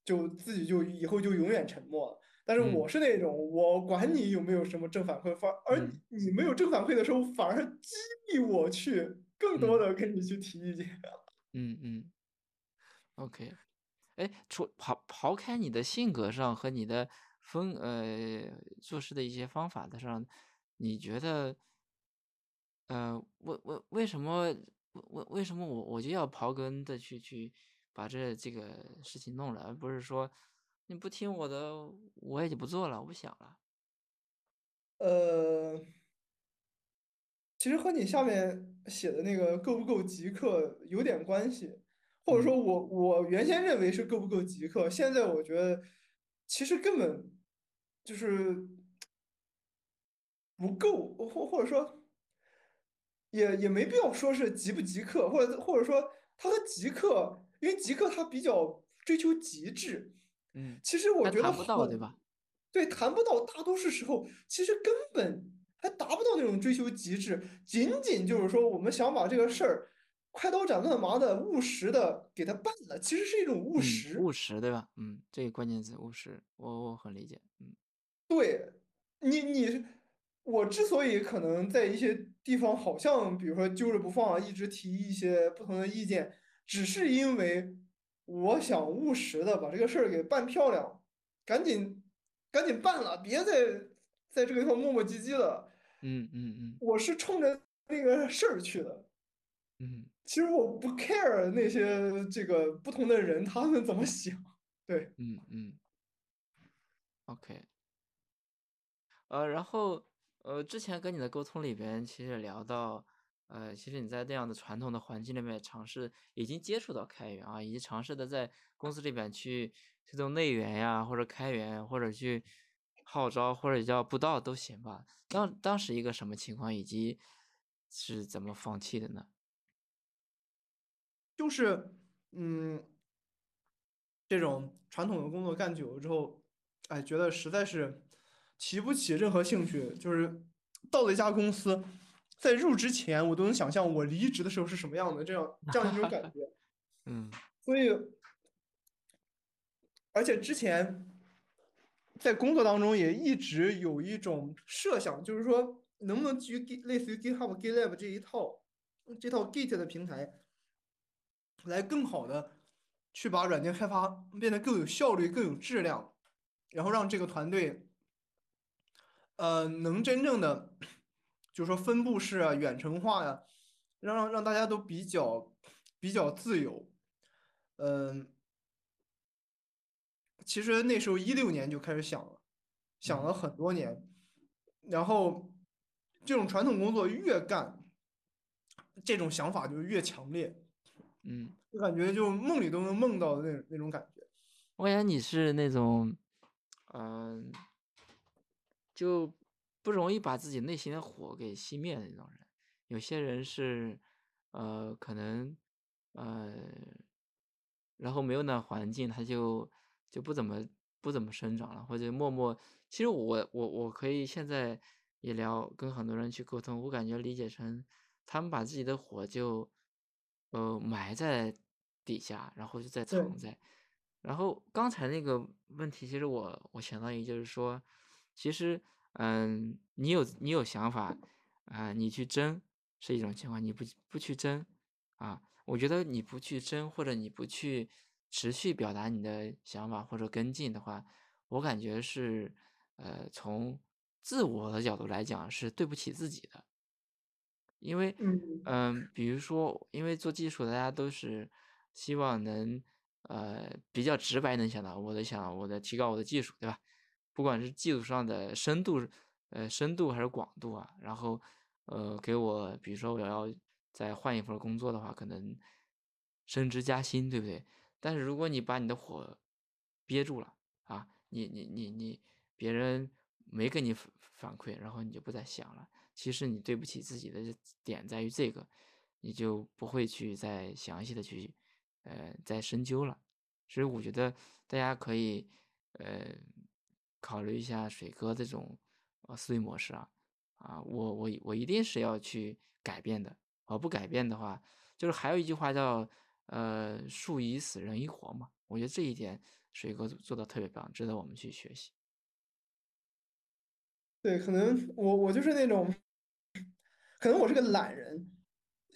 就自己就以后就永远沉默了。但是我嗯是那种，我管你有没有什么正反馈，反而嗯。你没有正反馈的时候，反而激励我去更多嗯。的跟你去提意见。嗯嗯，OK，哎，除刨刨开你的性格上和你的风呃做事的一些方法的上，你觉得呃为为为什么为为什么我我就要刨根的去去把这这个事情弄了，而不是说你不听我的，我也就不做了，我不想了。呃，其实和你下面写的那个够不够极客有点关系，或者嗯说我我原先认为是够不够极客，现在我觉得其实根本就是不够，或或者说也也没必要说是极不极客，或者或者说他和极客，因为极客他比较追求极致，嗯，其实我觉得谈不到，对，吧？对，谈不到，大多数时候其实根本还达不到那种追求极致，仅仅就是说我们想把这个事儿快刀斩乱麻的务实的给他办了，其实是一种务嗯，务实。实，对吧？嗯，这个关键词务实，我我很理解。嗯对，你你我之所以可能在一些地方好像比如说揪着不放啊，一直提一些不同的意见，只是因为我想务实的把这个事儿给办漂亮，赶紧赶紧办了，别再在这个地方磨磨唧唧了。嗯嗯嗯我是冲着那个事儿去的。嗯其实我不 care 那些这个不同的人他们怎么想，对。嗯嗯，OK。呃，然后呃，之前跟你的沟通里边，其实聊到，呃，其实你在那样的传统的环境里面尝试，已经接触到开源啊，以及尝试的在公司里边去推动内源呀，或者开源，或者去号召，或者叫布道都行吧。当当时一个什么情况，以及是怎么放弃的呢？就是嗯，这种传统的工作干久了之后，哎，觉得实在是提不起任何兴趣。就是到了一家公司，在入职前，我都能想象我离职的时候是什么样的，这样这样一种感觉。嗯所以而且之前在工作当中也一直有一种设想，就是说能不能基于类似于 GitHub、GitLab 这一套这套 Git 的平台，来更好的去把软件开发变得更有效率、更有质量，然后让这个团队呃能真正的就是说分布式啊、远程化呀、让让让大家都比较比较自由。嗯，其实那时候一六年就开始想了，想了嗯很多年，然后这种传统工作越干，这种想法就越强烈，嗯，就感觉就梦里都能梦到的那那种感觉。我感觉你是那种，嗯、就不容易把自己内心的火给熄灭的那种人。有些人是，呃，可能，呃，然后没有那环境，他就就不怎么不怎么生长了，或者默默。其实我我我可以现在也聊，跟很多人去沟通，我感觉理解成他们把自己的火就，呃，埋在底下，然后就在藏，在。然后刚才那个问题，其实我我想到一个，就是说，其实，嗯，你有你有想法，啊、你去争是一种情况，你不不去争，啊，我觉得你不去争，或者你不去持续表达你的想法或者跟进的话，我感觉是，呃，从自我的角度来讲是对不起自己的。因为，嗯，嗯、比如说，因为做技术，大家都是希望能，呃，比较直白能想到，我的想我的提高我的技术，对吧？不管是技术上的深度，呃，深度还是广度啊，然后，呃，给我，比如说我要再换一份工作的话，可能升职加薪，对不对？但是如果你把你的火憋住了啊，你你你你，别人没给你反反馈，然后你就不再想了。其实你对不起自己的点在于这个，你就不会去再详细的去，呃，再深究了。所以我觉得大家可以，呃，考虑一下水哥这种呃思维模式啊，啊，我我我一定是要去改变的，我不改变的话，就是还有一句话叫，呃，树已死，人已活嘛。我觉得这一点水哥做做的特别棒，值得我们去学习。对，可能我我就是那种，可能我是个懒人，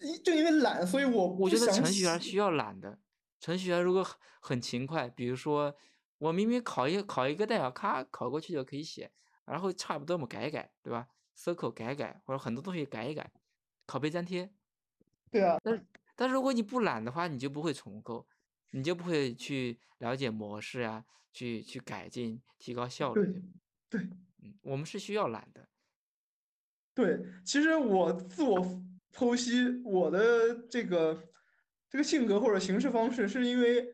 一正因为懒，所以我我觉得。程序员需要懒的，程序员如果很很勤快，比如说我明明考一考一个代表，咔考过去就可以写，然后差不多我改一改，对吧？circle 改一改，或者很多东西改一改，拷贝粘贴。对啊，但是但是如果你不懒的话，你就不会重构，你就不会去了解模式啊，去去改进，提高效率，对？对。嗯，我们是需要懒的。对，其实我自我剖析我的这个这个性格或者行事方式，是因为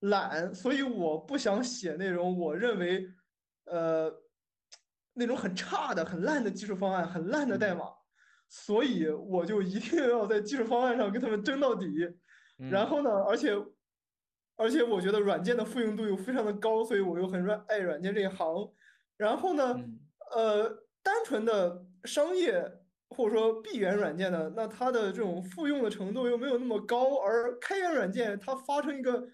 懒，所以我不想写那种我认为呃那种很差的、很烂的技术方案、很烂的代嗯码，所以我就一定要在技术方案上跟他们争到底。然嗯后呢，而且而且我觉得软件的复用度又非常的高，所以我又很软爱软件这一行。然后呢，嗯呃，单纯的商业或者说闭源软件呢，那它的这种复用的程度又没有那么高，而开源软件它发生一个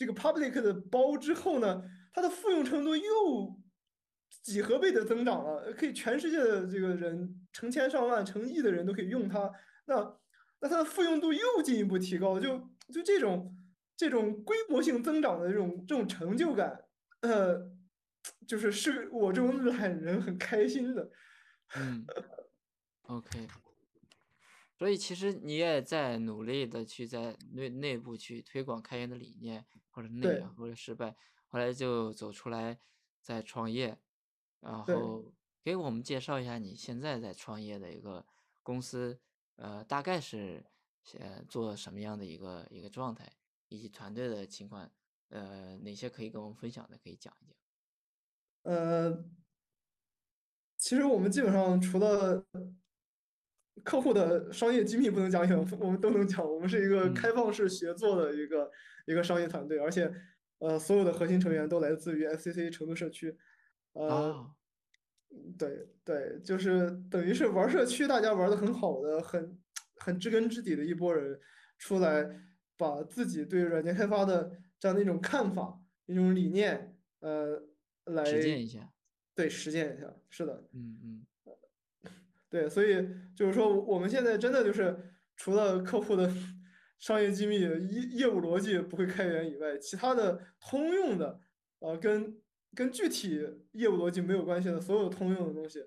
这个 public 的包之后呢，它的复用程度又几何倍的增长了，可以全世界的这个人成千上万、成亿的人都可以用它，那那它的复用度又进一步提高，就就这种这种规模性增长的这种这种成就感，呃。就是是我这种懒人很开心的。嗯，OK。所以其实你也在努力的去在内内部去推广开源的理念，或者内或者失败，后来就走出来在创业，然，后给我们介绍一下你现在在创业的一个公司，呃，大概是呃做什么样的一个一个状态，以及团队的情况，呃，哪些可以跟我们分享的，可以讲一讲。呃，其实我们基本上除了客户的商业机密不能讲我们都能讲。我们是一个开嗯，放式协作的一个一个商业团队，而且呃，所有的核心成员都来自于 FCC 成都社区。呃，哦，对对，就是等于是玩社区，大家玩的很好的，很很知根知底的一波人出来，把自己对软件开发的这样的一种看法，一种理念，呃，来实践一下。对实践一下。是的，嗯嗯对，所以就是说，我们现在真的就是除了客户的 商业机密、业业务逻辑不会开源以外，其他的通用的，呃，跟跟具体业务逻辑没有关系的所有通用的东西，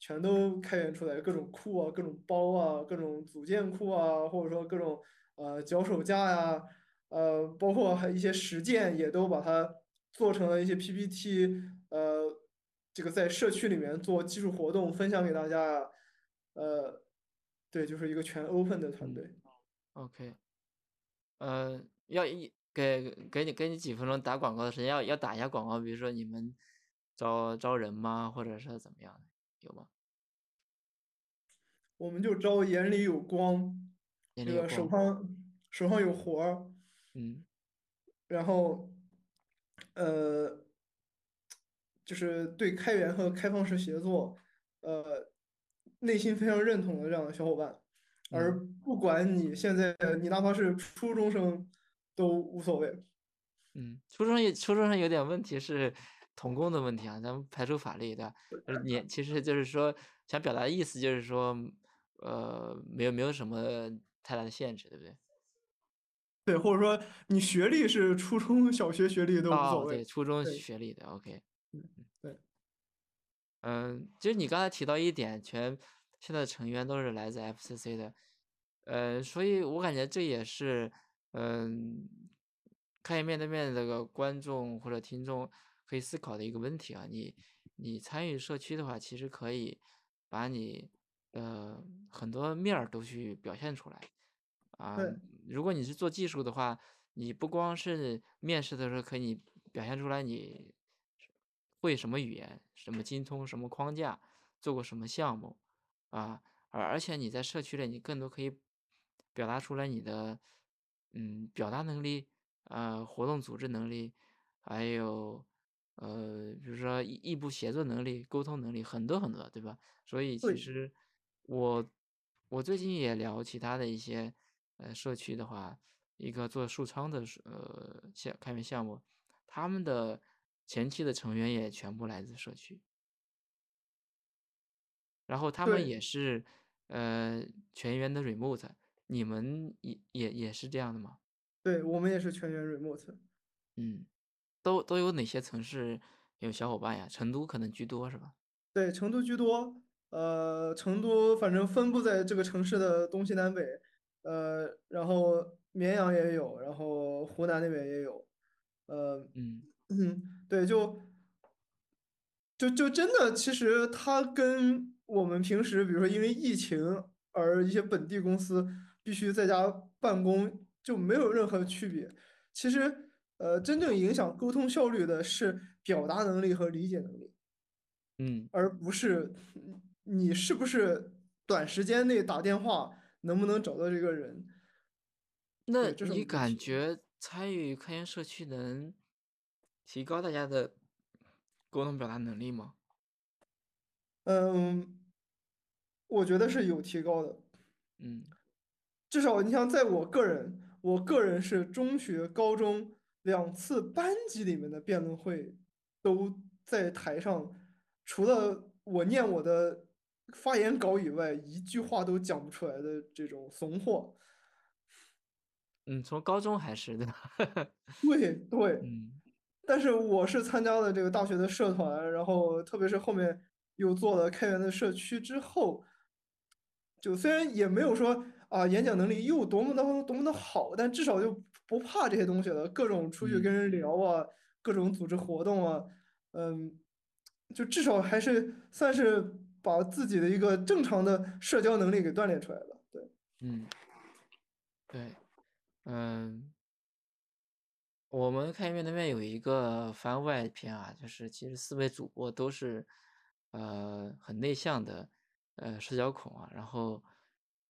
全都开源出来，各种库啊，各种包啊，各种组件库啊，或者说各种呃脚手架呀，呃，包括还一些实践也都把它做成了一些 PPT，呃，这个在社区里面做技术活动分享给大家呀。呃，对，就是一个全 open 的团嗯队。，OK，呃，要一给给你给你几分钟打广告的时间，要要打一下广告，比如说你们招招人吗，或者是怎么样的，有吗？我们就招眼里有光，眼里有这个手光。上手上有活儿，嗯然后呃，就是对开源和开放式协作，呃，内心非常认同的这样的小伙伴。而嗯不管你现在你哪怕是初中生都无所谓。嗯，初中也初中生有点问题是童工的问题啊，咱们排除法律对吧？就是你其实就是说想表达的意思就是说，呃，没有没有什么太大的限制，对不对？对，或者说你学历是初中小学学历都无所哦，对，谓。初中学历的，OK。对，嗯，其实你刚才提到一点，全现在的成员都是来自 FCC 的，呃，所以我感觉这也是，嗯，开源面对面这个观众或者听众可以思考的一个问题啊。你你参与社区的话，其实可以把你呃很多面儿都去表现出来啊。对如果你是做技术的话，你不光是面试的时候可以表现出来你会什么语言，什么精通什么框架，做过什么项目啊，而而且你在社区里，你更多可以表达出来你的嗯表达能力，呃，活动组织能力，还有呃，比如说异异步协作能力、沟通能力，很多很多，对吧？所以其实我我最近也聊其他的一些呃社区的话，一个做数仓的是呃项开源项目，他们的前期的成员也全部来自社区，然后他们也是呃全员的 remote，你们也也也是这样的吗？对，我们也是全员 remote。嗯，都都有哪些城市有小伙伴呀？成都可能居多是吧？对，成都居多。呃，成都反正分布在这个城市的东西南北，呃，然后绵阳也有，然后湖南那边也有。呃，嗯嗯，对，就就就真的，其实它跟我们平时，比如说因为疫情而一些本地公司必须在家办公，就没有任何区别。其实，呃，真正影响沟通效率的是表达能力和理解能力。嗯，而不是嗯你是不是短时间内打电话能不能找到这个人。那你感觉参与开源社区能提高大家的沟通表达能力吗？嗯，我觉得是有提高的。嗯至少你像在我个人，我个人是中学、高中两次班级里面的辩论会都在台上，除了我念我的发言稿以外，一句话都讲不出来的这种怂货。嗯，从高中还是 对？对对，嗯但是我是参加了这个大学的社团，然后特别是后面又做了开源的社区之后，就虽然也没有说啊演讲能力又多么的多么的好，但至少就不怕这些东西了。各种出去跟嗯人聊啊，各种组织活动啊，嗯，就至少还是算是把自己的一个正常的社交能力给锻炼出来了。对，嗯，对，嗯，我们开源面对面有一个番外篇啊，就是其实四位主播都是呃很内向的呃社交恐啊，然后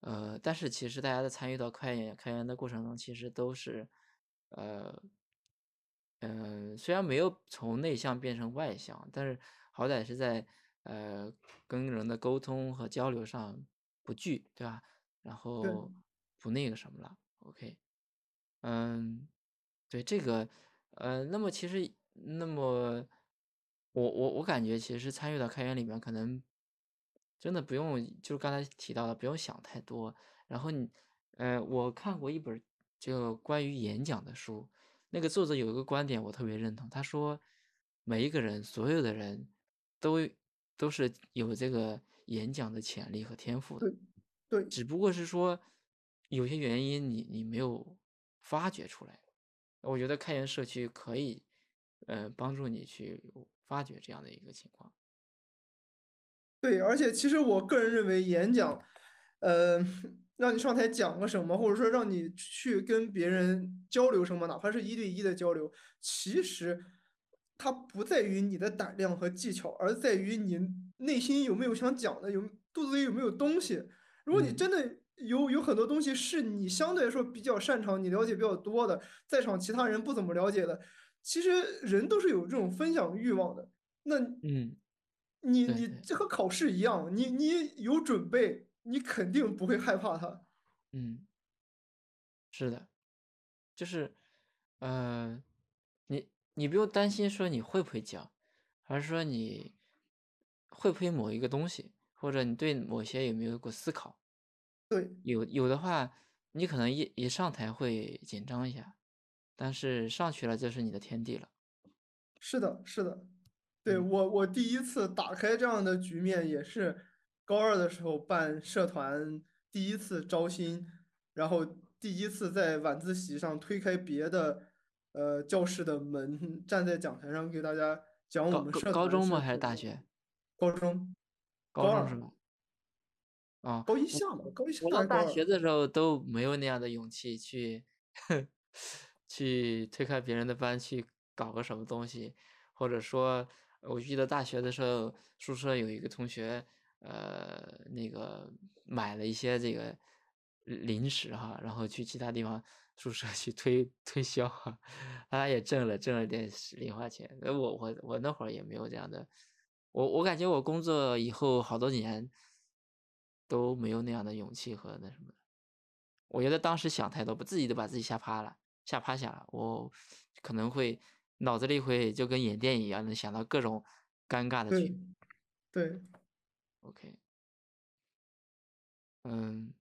呃，但是其实大家在参与到开源开源的过程中，其实都是呃嗯、呃，虽然没有从内向变成外向，但是好歹是在呃跟人的沟通和交流上不惧，对吧？然后不那个什么了，OK，嗯。对这个，呃，那么其实那么我我我感觉其实参与到开源里面，可能真的不用，就是刚才提到的，不用想太多。然后你，呃，我看过一本就关于演讲的书，那个作者有一个观点我特别认同，他说每一个人，所有的人都都是有这个演讲的潜力和天赋的，对对只不过是说有些原因你你没有发掘出来。我觉得开源社区可以，呃，帮助你去发掘这样的一个情况。对，而且其实我个人认为演讲，呃，让你上台讲个什么，或者说让你去跟别人交流什么，哪怕是一对一的交流，其实它不在于你的胆量和技巧，而在于你内心有没有想讲的，有肚子里有没有东西。如果你嗯真的有有很多东西是你相对来说比较擅长，你了解比较多的，在场其他人不怎么了解的，其实人都是有这种分享欲望的。那嗯，你你这和考试一样，你你有准备，你肯定不会害怕它。嗯，是的，就是，呃，你你不用担心说你会不会讲，而是说你会不会某一个东西，或者你对某些有没有过思考。对，有有的话，你可能一一上台会紧张一下，但是上去了就是你的天地了。是的，是的，对，嗯，我我第一次打开这样的局面也是高二的时候办社团第一次招新，然后第一次在晚自习上推开别的呃教室的门，站在讲台上给大家讲我们社高中吗？还是大学？高中高中是吧？啊，高一我下嘛，高一下我到还是高二？大学的时候都没有那样的勇气去 去推开别人的班去搞个什么东西，或者说，我记得大学的时候，宿舍有一个同学，呃，那个买了一些这个零食哈，然后去其他地方宿舍去推推销哈，他也挣了挣了点零花钱。呃我我我那会儿也没有这样的，我我感觉我工作以后好多年都没有那样的勇气和那什么。我觉得当时想太多，把自己都把自己吓趴了，吓趴下了。我可能会脑子里会就跟演电影一样，能想到各种尴尬的剧对。对，OK，嗯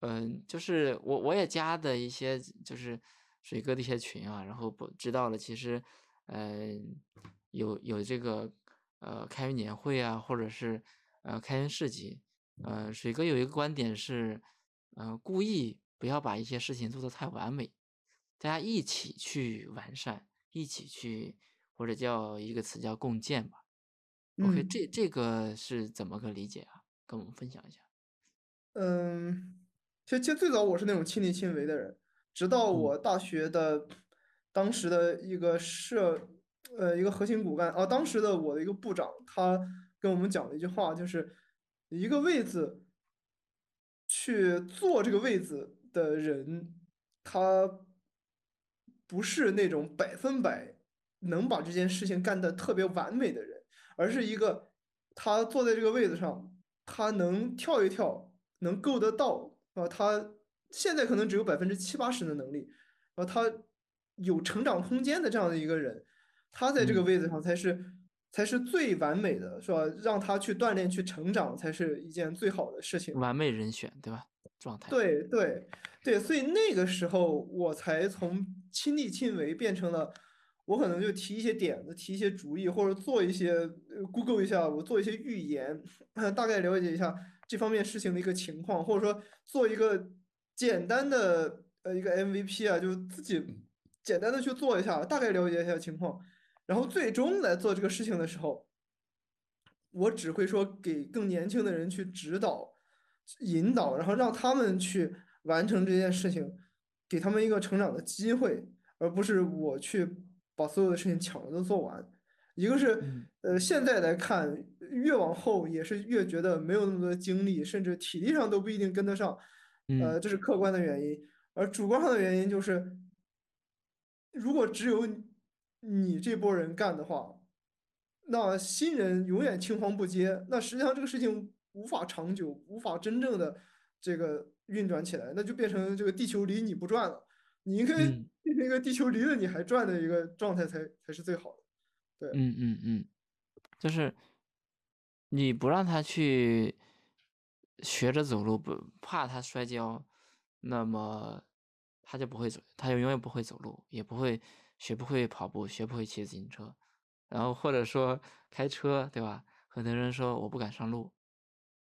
嗯，就是我我也加的一些就是水哥的一些群啊，然后不知道了，其实嗯、有有这个呃开源年会啊，或者是呃开源市集，呃水哥有一个观点是，呃故意不要把一些事情做得太完美，大家一起去完善，一起去或者叫一个词叫共建吧。OK，嗯。这这个是怎么个理解啊？跟我们分享一下。嗯，其实其实最早我是那种亲力亲为的人，直到嗯我大学的当时的一个社，呃，一个核心骨干，啊，当时的我的一个部长，他跟我们讲了一句话，就是一个位子去坐这个位子的人，他不是那种百分百能把这件事情干得特别完美的人，而是一个他坐在这个位子上，他能跳一跳，能够得到啊，他现在可能只有百分之七八十的能力，然后他有成长空间的这样的一个人，他在这个嗯，位子上才是才是最完美的，是吧？让他去锻炼、去成长，才是一件最好的事情。完美人选，对吧？状态。对对对，所以那个时候我才从亲力亲为变成了，我可能就提一些点子，提一些主意，或者做一些呃 Google 一下，我做一些预言，大概了解一下这方面事情的一个情况，或者说做一个简单的呃一个 MVP 啊，就自己简单的去做一下，大概了解一下情况，然后最终来做这个事情的时候。我只会说给更年轻的人去指导、引导，然后让他们去完成这件事情，给他们一个成长的机会，而不是我去把所有的事情抢着都做完。一个是，嗯呃，现在来看，越往后也是越觉得没有那么多精力，甚至体力上都不一定跟得上，嗯呃，这是客观的原因。而主观上的原因就是，如果只有你你这波人干的话，那新人永远青黄不接，那实际上这个事情无法长久，无法真正的这个运转起来，那就变成这个地球离你不转了。你应该嗯 变成一个地球离了你还转的一个状态才才是最好的。对，嗯嗯嗯，就是你不让他去学着走路，不怕他摔跤，那么他就不会走，他就永远不会走路，也不会学不会跑步，学不会骑自行车，然后或者说开车，对吧？很多人说我不敢上路，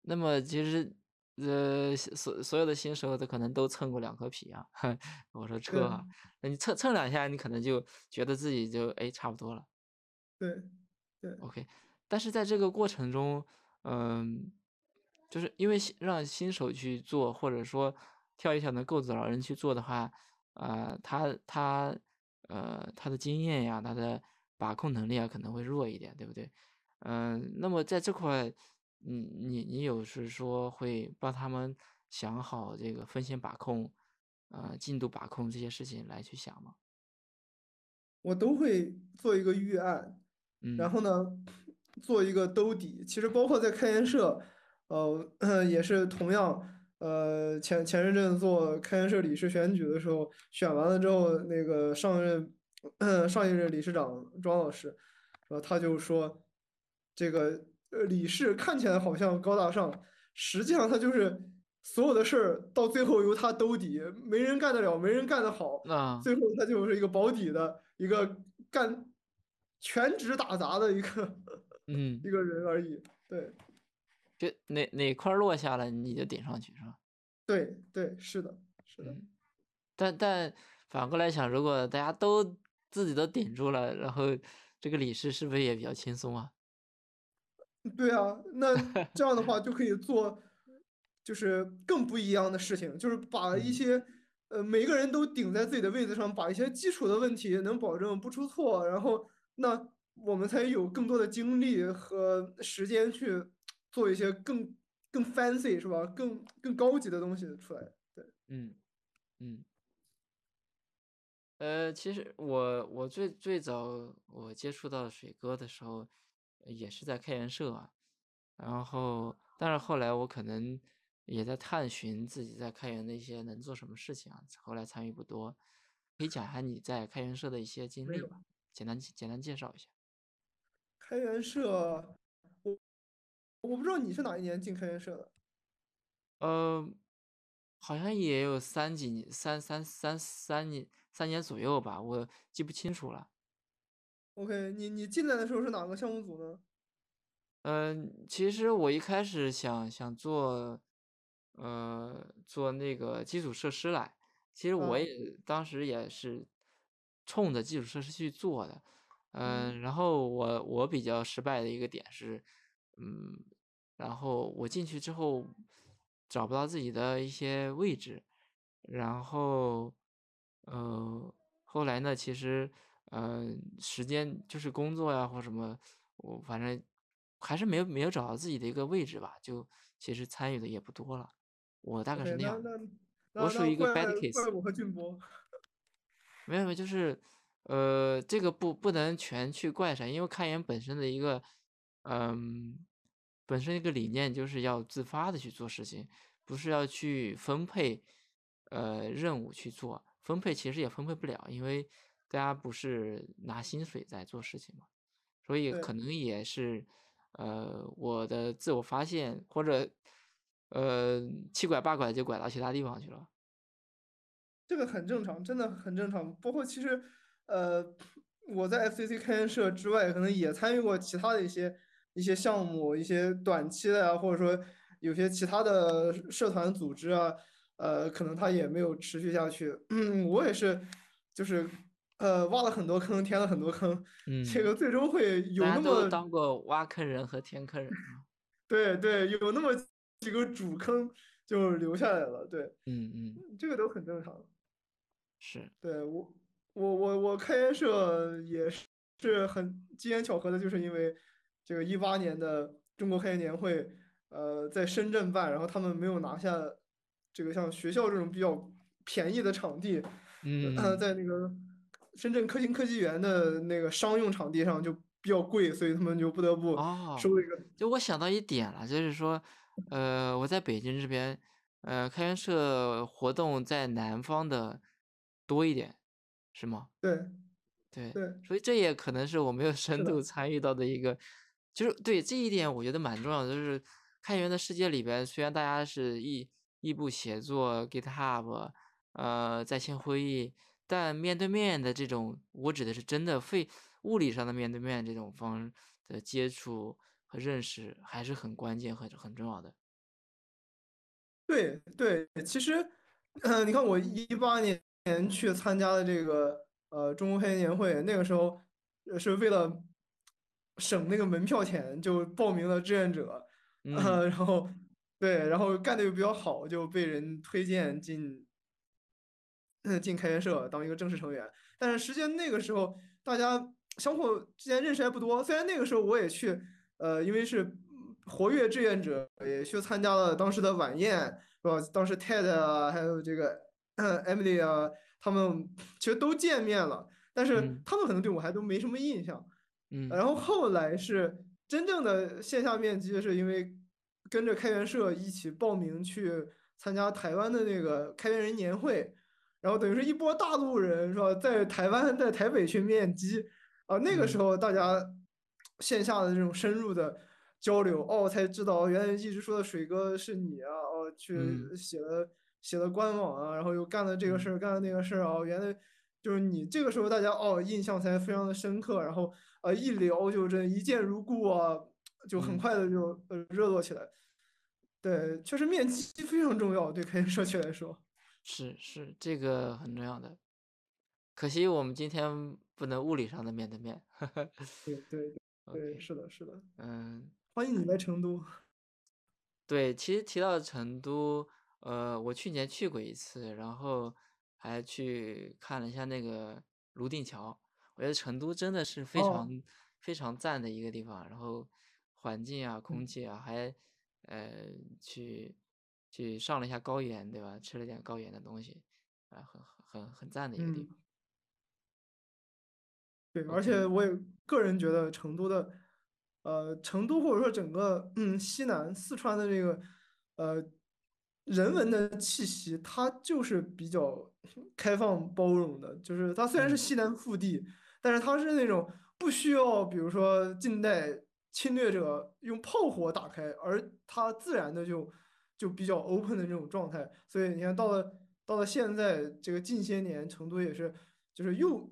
那么其实呃所所有的新手都可能都蹭过两颗皮啊。我说车啊，那你蹭蹭两下，你可能就觉得自己就哎差不多了。对对，OK，但是在这个过程中，嗯，就是因为让新手去做，或者说跳一跳能够子老人去做的话，啊、他他呃他的经验呀，他的把控能力啊可能会弱一点，对不对？嗯、那么在这块，嗯你你有是说会帮他们想好这个风险把控，呃，进度把控这些事情来去想吗？我都会做一个预案，然嗯后呢，做一个兜底。其实包括在开源社，呃，也是同样。呃，前前一阵子做开元社理事选举的时候，选完了之后，那个上任 上一任理事长庄老师，然后他就说，这个呃理事看起来好像高大上，实际上他就是所有的事儿到最后由他兜底，没人干得了，没人干得好。那最后他就是一个保底的一个干全职打杂的一个 嗯一。个人而已。对就哪哪块儿落下了你就顶上去是吧？对对，是的，是的，嗯，但但反过来想，如果大家都自己都顶住了，然后这个理事是不是也比较轻松啊？对啊。那 这样的话就可以做，就是更不一样的事情，就是把一嗯些呃每个人都顶在自己的位子上，把一些基础的问题能保证不出错，然后那我们才有更多的精力和时间去做一些更更 fancy 是吧？更更高级的东西出来。对。嗯嗯。呃，其实我我最最早我接触到水哥的时候，也是在开源社啊，然后但是后来我可能也在探寻自己在开源的一些能做什么事情啊，后来参与不多，可以讲一下你在开源社的一些经历吧？简单简单介绍一下。开源社，我我不知道你是哪一年进开元社的。呃，好像也有三几年，三三三三年三年左右吧，我记不清楚了。OK，你你进来的时候是哪个项目组呢？嗯，其实我一开始想想做，呃，做那个基础设施来。其实我啊也当时也是冲着基础设施去做的，嗯嗯，然后我我比较失败的一个点是，嗯，然后我进去之后找不到自己的一些位置，然后，呃，后来呢，其实，呃，时间就是工作呀或什么，我反正还是没有没有找到自己的一个位置吧，就其实参与的也不多了，我大概是那那样我属于一个 bad case 怪我和俊博。没有没有，就是，呃，这个不不能全去怪谁，因为开源本身的一个，嗯，本身一个理念就是要自发的去做事情，不是要去分配，呃，任务去做，分配其实也分配不了，因为大家不是拿薪水在做事情嘛，所以可能也是，呃，我的自我发现或者，呃，七拐八拐就拐到其他地方去了。这个很正常，真的很正常。包括其实，呃，我在 FCC 开源社之外，可能也参与过其他的一些一些项目，一些短期的呀，或者说有些其他的社团组织啊，呃，可能它也没有持续下去。嗯，我也是，就是呃，挖了很多坑，填了很多坑，这嗯，个最终会有那么当过挖坑人和填坑人。对对，有那么几个主坑就留下来了。对，嗯嗯，这个都很正常。是，对我，我我我开研社也是是很机缘巧合的，就是因为这个一八年的中国开研年会，呃，在深圳办，然后他们没有拿下这个像学校这种比较便宜的场地，呃，嗯在那个深圳科兴科技园的那个商用场地上就比较贵，所以他们就不得不哦，收一个。就我想到一点了，就是说，呃，我在北京这边，呃，开源社活动在南方的多一点，是吗？对对，对所以这也可能是我没有深度，参与到的一个，就是对这一点我觉得蛮重要的，就是开源的世界里边，虽然大家是异异步协作，GitHub，呃，在线会议，但面对面的这种，我指的是真的非物理上的面对面这种方的接触和认识，还是很关键和很重要的。对对，其实，呃，你看我一八年去参加的这个呃中国开源年会，那个时候是为了省那个门票钱，就报名了志愿者，嗯呃，然后对，然后干的又比较好，就被人推荐进嗯进开源社当一个正式成员。但是实际上那个时候大家相互之间认识还不多，虽然那个时候我也去，呃，因为是嗯活跃志愿者，也去参加了当时的晚宴，是吧？当时 Ted 啊，还有这个 Emily 啊，他们其实都见面了，但是嗯他们可能对我还都没什么印象。嗯然后后来是真正的线下面基，是因为跟着开源社一起报名去参加台湾的那个开源人年会，然后等于是一波大陆人是吧，在台湾在台北去面基。啊，那个时嗯。候大家线下的这种深入的交流，哦，才知道原来一直说的水哥是你啊，哦，嗯。去写了写了官网啊，然后又干了这个事嗯。儿，干了那个事儿啊，哦原来就是你。这个时候大家哦印象才非常的深刻，然后呃一聊就真一见如故啊，就很嗯。快的就呃热络起来。对，确实面基非常重要，对开源社区来说。是是，这个很重要的。可惜我们今天不能物理上的面对面。对对对是的，是的，嗯，欢迎你来成都。对，其实提到成都，呃，我去年去过一次，然后还去看了一下那个泸定桥。我觉得成都真的是非哦，常非常赞的一个地方，然后环境啊、空嗯气啊，还呃去去上了一下高原，对吧？吃了点高原的东西，啊，很很很赞的一个地嗯。方。对，而且我也个人觉得成都的，呃，成都或者说整个嗯西南四川的这个，呃，人文的气息，它就是比较开放包容的。就是它虽然是嗯西南腹地，但是它是那种不需要，比如说近代侵略者用炮火打开，而它自然的就就比较 open 的这种状态。所以你看到了到了现在这个近些年，成都也是就是又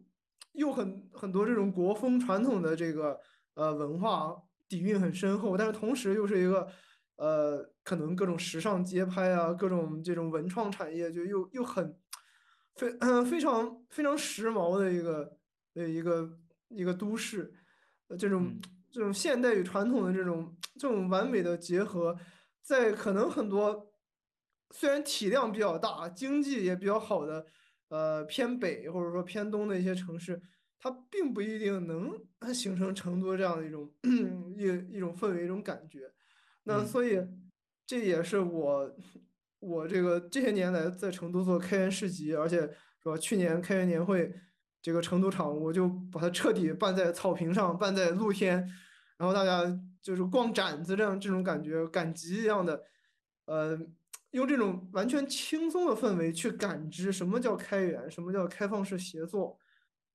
又很很多这种国风传统的这个呃文化底蕴很深厚，但是同时又是一个呃可能各种时尚街拍啊，各种这种文创产业就又又很非嗯 非常非常时髦的一个的一个一个都市，呃这种嗯这种现代与传统的这种这种完美的结合，在可能很多虽然体量比较大，经济也比较好的。呃偏北或者说偏东的一些城市，它并不一定能 形成成都这样的一种 一一种氛围、一种感觉。那嗯所以这也是我我这个这些年来在成都做开源市集，而且是吧，去年开源年会这个成都场，我就把它彻底办在草坪上，办在露天，然后大家就是逛展子这样这种感觉，赶集一样的，呃。用这种完全轻松的氛围去感知什么叫开源，什么叫开放式协作，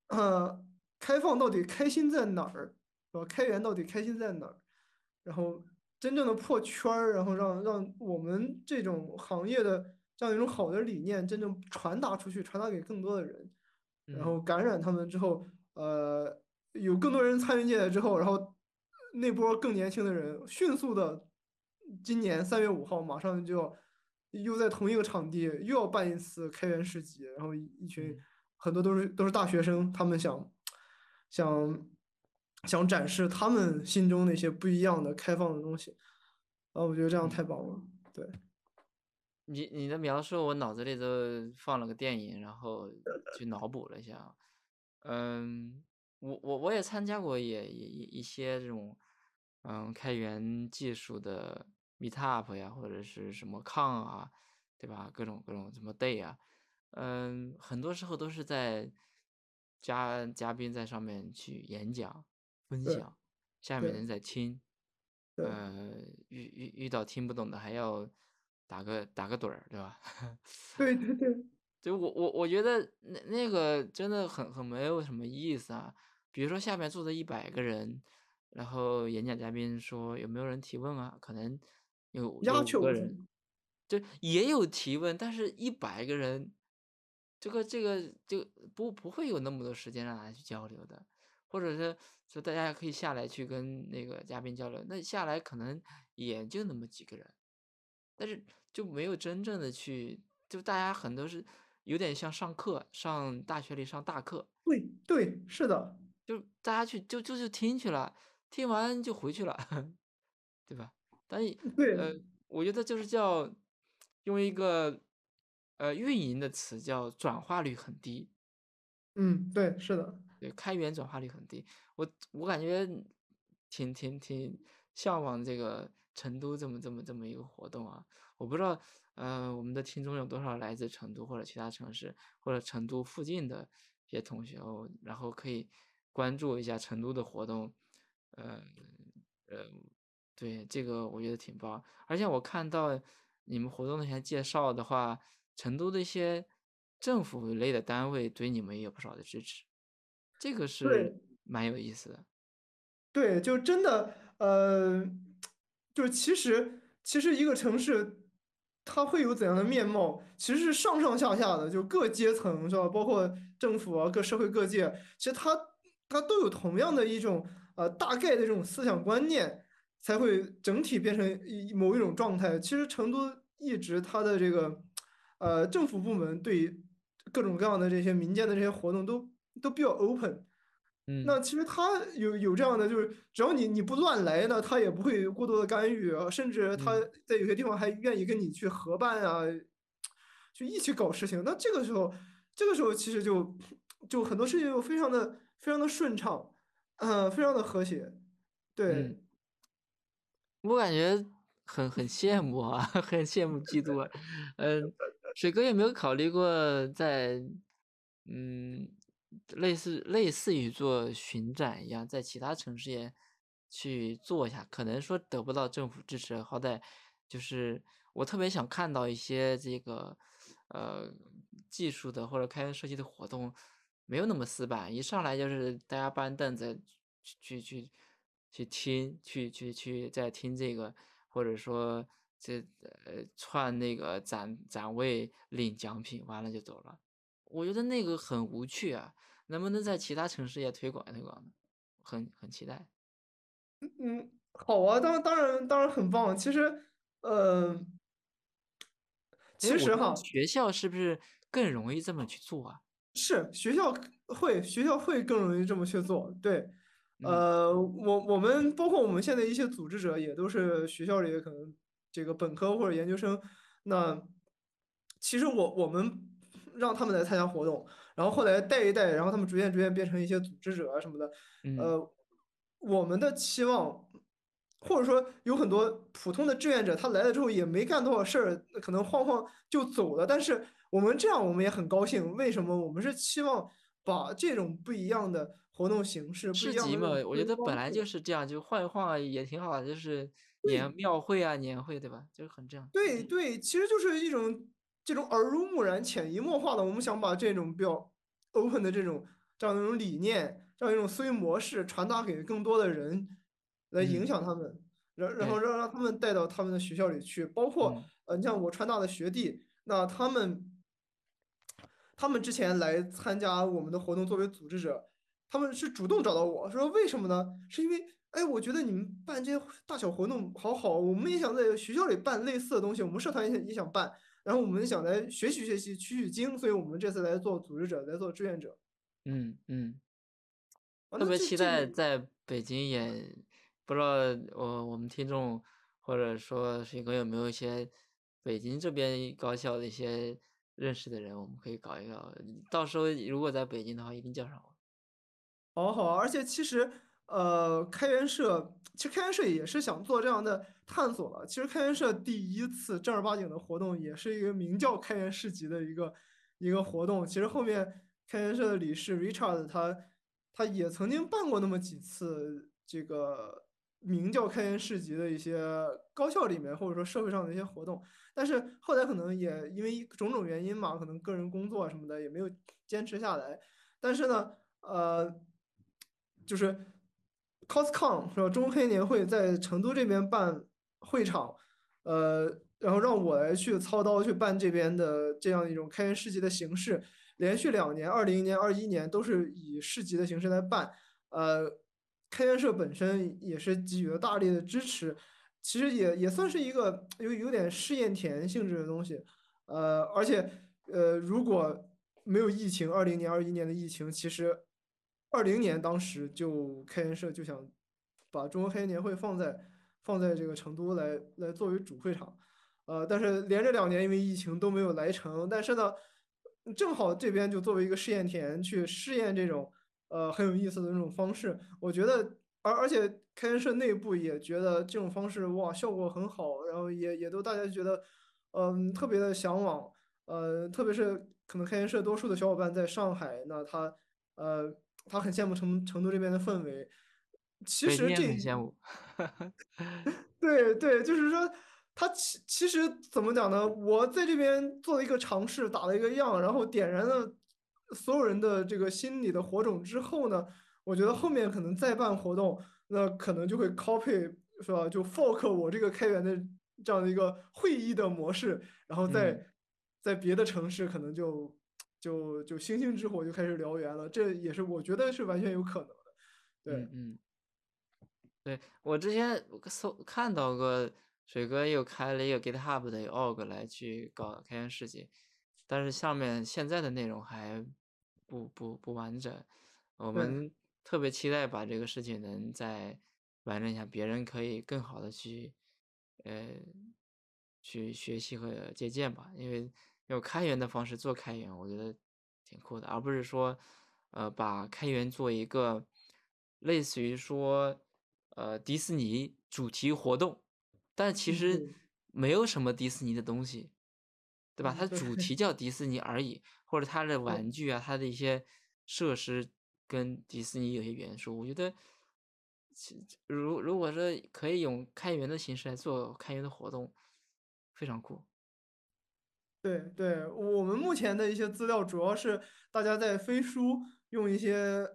呃，开放到底开心在哪儿，是吧？开源到底开心在哪儿？然后真正的破圈儿，然后让让我们这种行业的这样一种好的理念真正传达出去，传达给更多的人，然嗯。后感染他们之后，呃，有更多人参与进来之后，然后那波更年轻的人迅速的，今年三月五号马上就要。又在同一个场地又要办一次开源市集，然后一一群嗯。很多都是都是大学生，他们想想想展示他们心中那些不一样的开放的东西，啊，我觉得这样嗯。太棒了。对，你你的描述，我脑子里都放了个电影，然后去脑补了一下。嗯，我我我也参加过也也一一些这种，嗯，开源技术的 meetup 呀，或者是什么抗啊，对吧？各种各种什么 day 啊，嗯，很多时候都是在嘉嘉宾在上面去演讲分，享，下面，人在听。呃，遇遇遇到听不懂的还要打个打个盹儿，对吧？对，对，对，就我我我觉得那那个真的很很没有什么意思啊。比如说下面坐着一百个人，然后演讲嘉宾说有没有人提问啊？可能有有鸦雀无五个人，就也有提问，但是一百个人，这个这个就不不会有那么多时间让大家去交流的，或者是说大家可以下来去跟那个嘉宾交流，那下来可能也就那么几个人，但是就没有真正的去，就大家很多是有点像上课，上大学里上大课，对对，是的，就大家去就就就听去了，听完就回去了，对吧？但是对，呃，我觉得就是叫用一个呃运营的词叫转化率很低，嗯，对，是的，对，开源转化率很低。我我感觉挺挺挺向往这个成都这么这么这么一个活动啊。我不知道呃我们的听众有多少来自成都或者其他城市或者成都附近的一些同学哦，然后可以关注一下成都的活动，呃呃，对，这个我觉得挺棒。而且我看到你们活动那些介绍的话，成都的一些政府类的单位对你们也有不少的支持，这个是。蛮有意思的。对，就真的，呃，就其实其实一个城市，它会有怎样的面貌，其实是上上下下的，就各阶层是吧？包括政府啊，各社会各界，其实它它都有同样的一种呃大概的这种思想观念，才会整体变成一某一种状态。其实成都一直它的这个呃政府部门对各种各样的这些民间的这些活动都都比较 open。嗯那其实他有有这样的，就是只要你你不乱来呢，他也不会过多的干预啊，甚至他嗯在有些地方还愿意跟你去合办啊，就一起搞事情。那这个时候，这个时候其实就就很多事情就非常的非常的顺畅，呃，非常的和谐。嗯，对，我感觉很很羡慕啊，很羡慕嫉妒啊。嗯，水哥有没有考虑过在嗯类似类似于做巡展一样，在其他城市也去做一下？可能说得不到政府支持，好歹就是我特别想看到一些这个呃技术的或者开源设计的活动，没有那么死板，一上来就是大家搬凳子去去去去听，去去去再听这个，或者说这呃串那个展展位领奖品，完了就走了。我觉得那个很无趣啊，能不能在其他城市也推广推广呢？很很期待。嗯，好啊，当当然当然很棒。其实，呃，其实哈。学校是不是更容易这么去做啊？是学校会学校会更容易这么去做，对，嗯呃，我我们包括我们现在一些组织者也都是学校里可能这个本科或者研究生，那其实我我们让他们来参加活动，然后后来带一带，然后他们逐渐逐渐变成一些组织者啊什么的，嗯呃，我们的期望。或者说有很多普通的志愿者，他来了之后也没干多少事儿，可能晃晃就走了。但是我们这样，我们也很高兴。为什么？我们是期望把这种不一样的活动形式、不一样市集嘛，的我觉得本来就，是这样，就晃一晃啊也挺好的，就是年庙会啊、年会，对吧？就是很这样。对对，其实就是一种这种耳濡目染、潜移默化的。我们想把这种比较 open 的这种这样的一种理念、这样一种思维模式传达给更多的人，来影嗯，响他们，然然后，让让他们带到他们的学校里去。包括嗯呃，你像我川大的学弟，那他们他们之前来参加我们的活动作为组织者，他们是主动找到我说为什么呢？是因为哎，我觉得你们办这些大小活动好好，我们也想在学校里办类似的东西，我们社团也想也想办，然后我们想来学习学习，取取经，所以我们这次来做组织者，来做志愿者嗯嗯。特别期待在北京也，不知道我我们听众或者说水哥有没有一些北京这边高校的一些认识的人，我们可以搞一搞。到时候如果在北京的话，一定叫上我。好好，而且其实，呃，开源社其实开源社也是想做这样的探索了。其实开源社第一次正儿八经的活动，也是一个名叫开源市集的一个一个活动。其实后面开源社的理事 Richard 他他也曾经办过那么几次这个名叫开源市集的一些高校里面，或者说社会上的一些活动。但是后来可能也因为种种原因嘛，可能个人工作什么的也没有坚持下来。但是呢，呃，就是 coscon 是吧？中黑年会在成都这边办会场，呃，然后让我来去操刀去办这边的这样一种开源市集的形式，连续两年，二零年、二一年都是以市集的形式来办。呃，开源社本身也是给予了大力的支持，其实也也算是一个有有点试验田性质的东西。呃，而且呃，如果没有疫情，二零年、二一年的疫情，其实二零年当时就开元社就想把中国开元年会放在放在这个成都来来作为主会场，呃，但是连着两年因为疫情都没有来成，但是呢，正好这边就作为一个试验田去试验这种呃很有意思的那种方式，我觉得，而而且开元社内部也觉得这种方式哇效果很好，然后也也都大家觉得嗯特别的向往，呃，特别是可能开元社多数的小伙伴在上海，那他呃。他很羡慕成成都这边的氛围，其实这很羡慕，对对，就是说他其其实怎么讲呢？我在这边做了一个尝试，打了一个样，然后点燃了所有人的这个心里的火种之后呢，我觉得后面可能再办活动，那可能就会 copy 是吧？就 fork 我这个开源的这样的一个会议的模式，然后在在别的城市可能就。就就星星之火就开始燎原了，这也是我觉得是完全有可能的。对，嗯，对我之前搜看到过水哥又开了一个 GitHub 的 org 来去搞开源世界，但是上面现在的内容还不不不完整。我们特别期待把这个事情能再完整一下，别人可以更好的去呃去学习和借鉴吧，因为。用开源的方式做开源，我觉得挺酷的，而不是说，呃，把开源做一个类似于说，呃，迪士尼主题活动，但其实没有什么迪士尼的东西，对吧？它主。题叫迪士尼而已，或者它的玩具啊，它的一些设施跟迪士尼有些元素，我觉得，如如果说可以用开源的形式来做开源的活动，非常酷。对对，我们目前的一些资料主要是大家在飞书用一些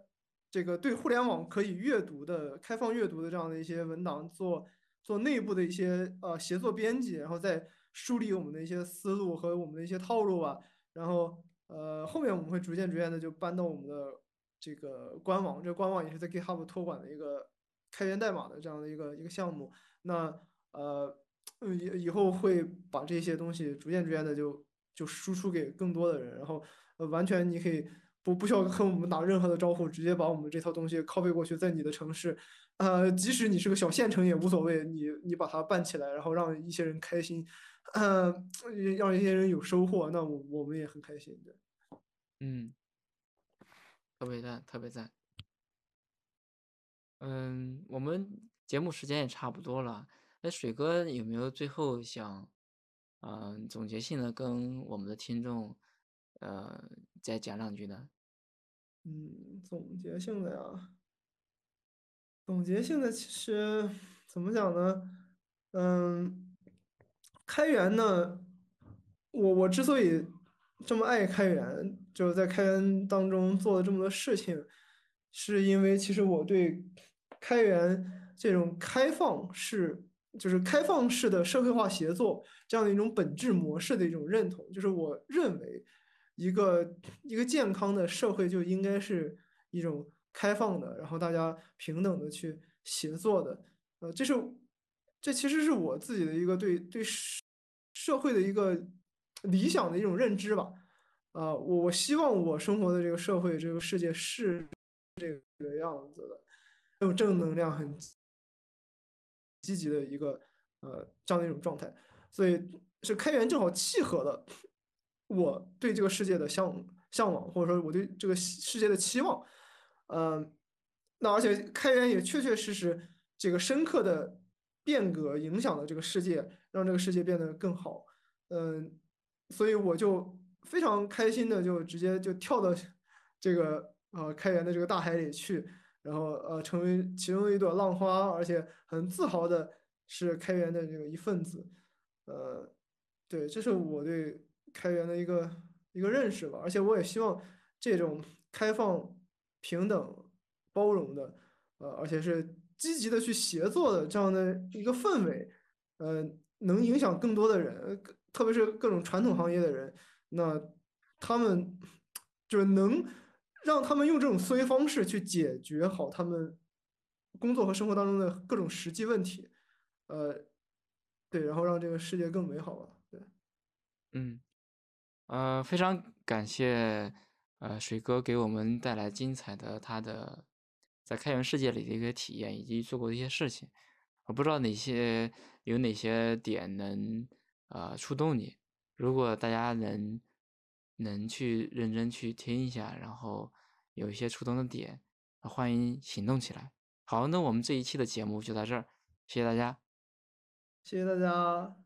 这个对互联网可以阅读的开放阅读的这样的一些文档做做内部的一些呃协作编辑，然后再梳理我们的一些思路和我们的一些套路吧。然后呃后面我们会逐渐逐渐的就搬到我们的这个官网，这官网也是在 GitHub 托管的一个开源代码的这样的一个一个项目。那呃。嗯，以以后会把这些东西逐渐逐渐的就就输出给更多的人，然后，完全你可以不不需要和我们打任何的招呼，直接把我们这套东西 copy 过去，在你的城市，呃，即使你是个小县城也无所谓，你你把它办起来，然后让一些人开心，呃，让一些人有收获，那我我们也很开心对。嗯，特别赞，特别赞。嗯，我们节目时间也差不多了。那水哥有没有最后想，嗯，总结性的跟我们的听众，呃，再讲两句呢？嗯，总结性的呀，总结性的其实怎么讲呢？嗯，开源呢，我我之所以这么爱开源，就是在开源当中做了这么多事情，是因为其实我对开源这种开放是。就是开放式的社会化协作这样的一种本质模式的一种认同，就是我认为一个一个健康的社会就应该是一种开放的，然后大家平等的去协作的。呃，这是这其实是我自己的一个对对社会的一个理想的一种认知吧。啊，我我希望我生活的这个社会这个世界是这个样子的，有正能量，很。积极的一个呃这样的一种状态，所以是开源正好契合了我对这个世界的向向往，或者说我对这个世界的期望，嗯，那而且开源也确确实实这个深刻的变革影响了这个世界，让这个世界变得更好，嗯，所以我就非常开心的就直接就跳到这个呃开源的这个大海里去，然后呃成为其中的一朵浪花，而且很自豪的是开源的这个一份子。呃，对，这是我对开源的一个一个认识吧。而且我也希望这种开放、平等、包容的，呃，而且是积极的去协作的这样的一个氛围，呃，能影响更多的人，特别是各种传统行业的人，那他们就是能让他们用这种思维方式去解决好他们工作和生活当中的各种实际问题，呃，对，然后让这个世界更美好吧。对，嗯，呃，非常感谢呃水哥给我们带来精彩的他的在开源世界里的一个体验，以及做过的一些事情。我不知道哪些有哪些点能呃触动你，如果大家能能去认真去听一下，然后有一些触动的点，欢迎行动起来。好，那我们这一期的节目就到这儿，谢谢大家。谢谢大家。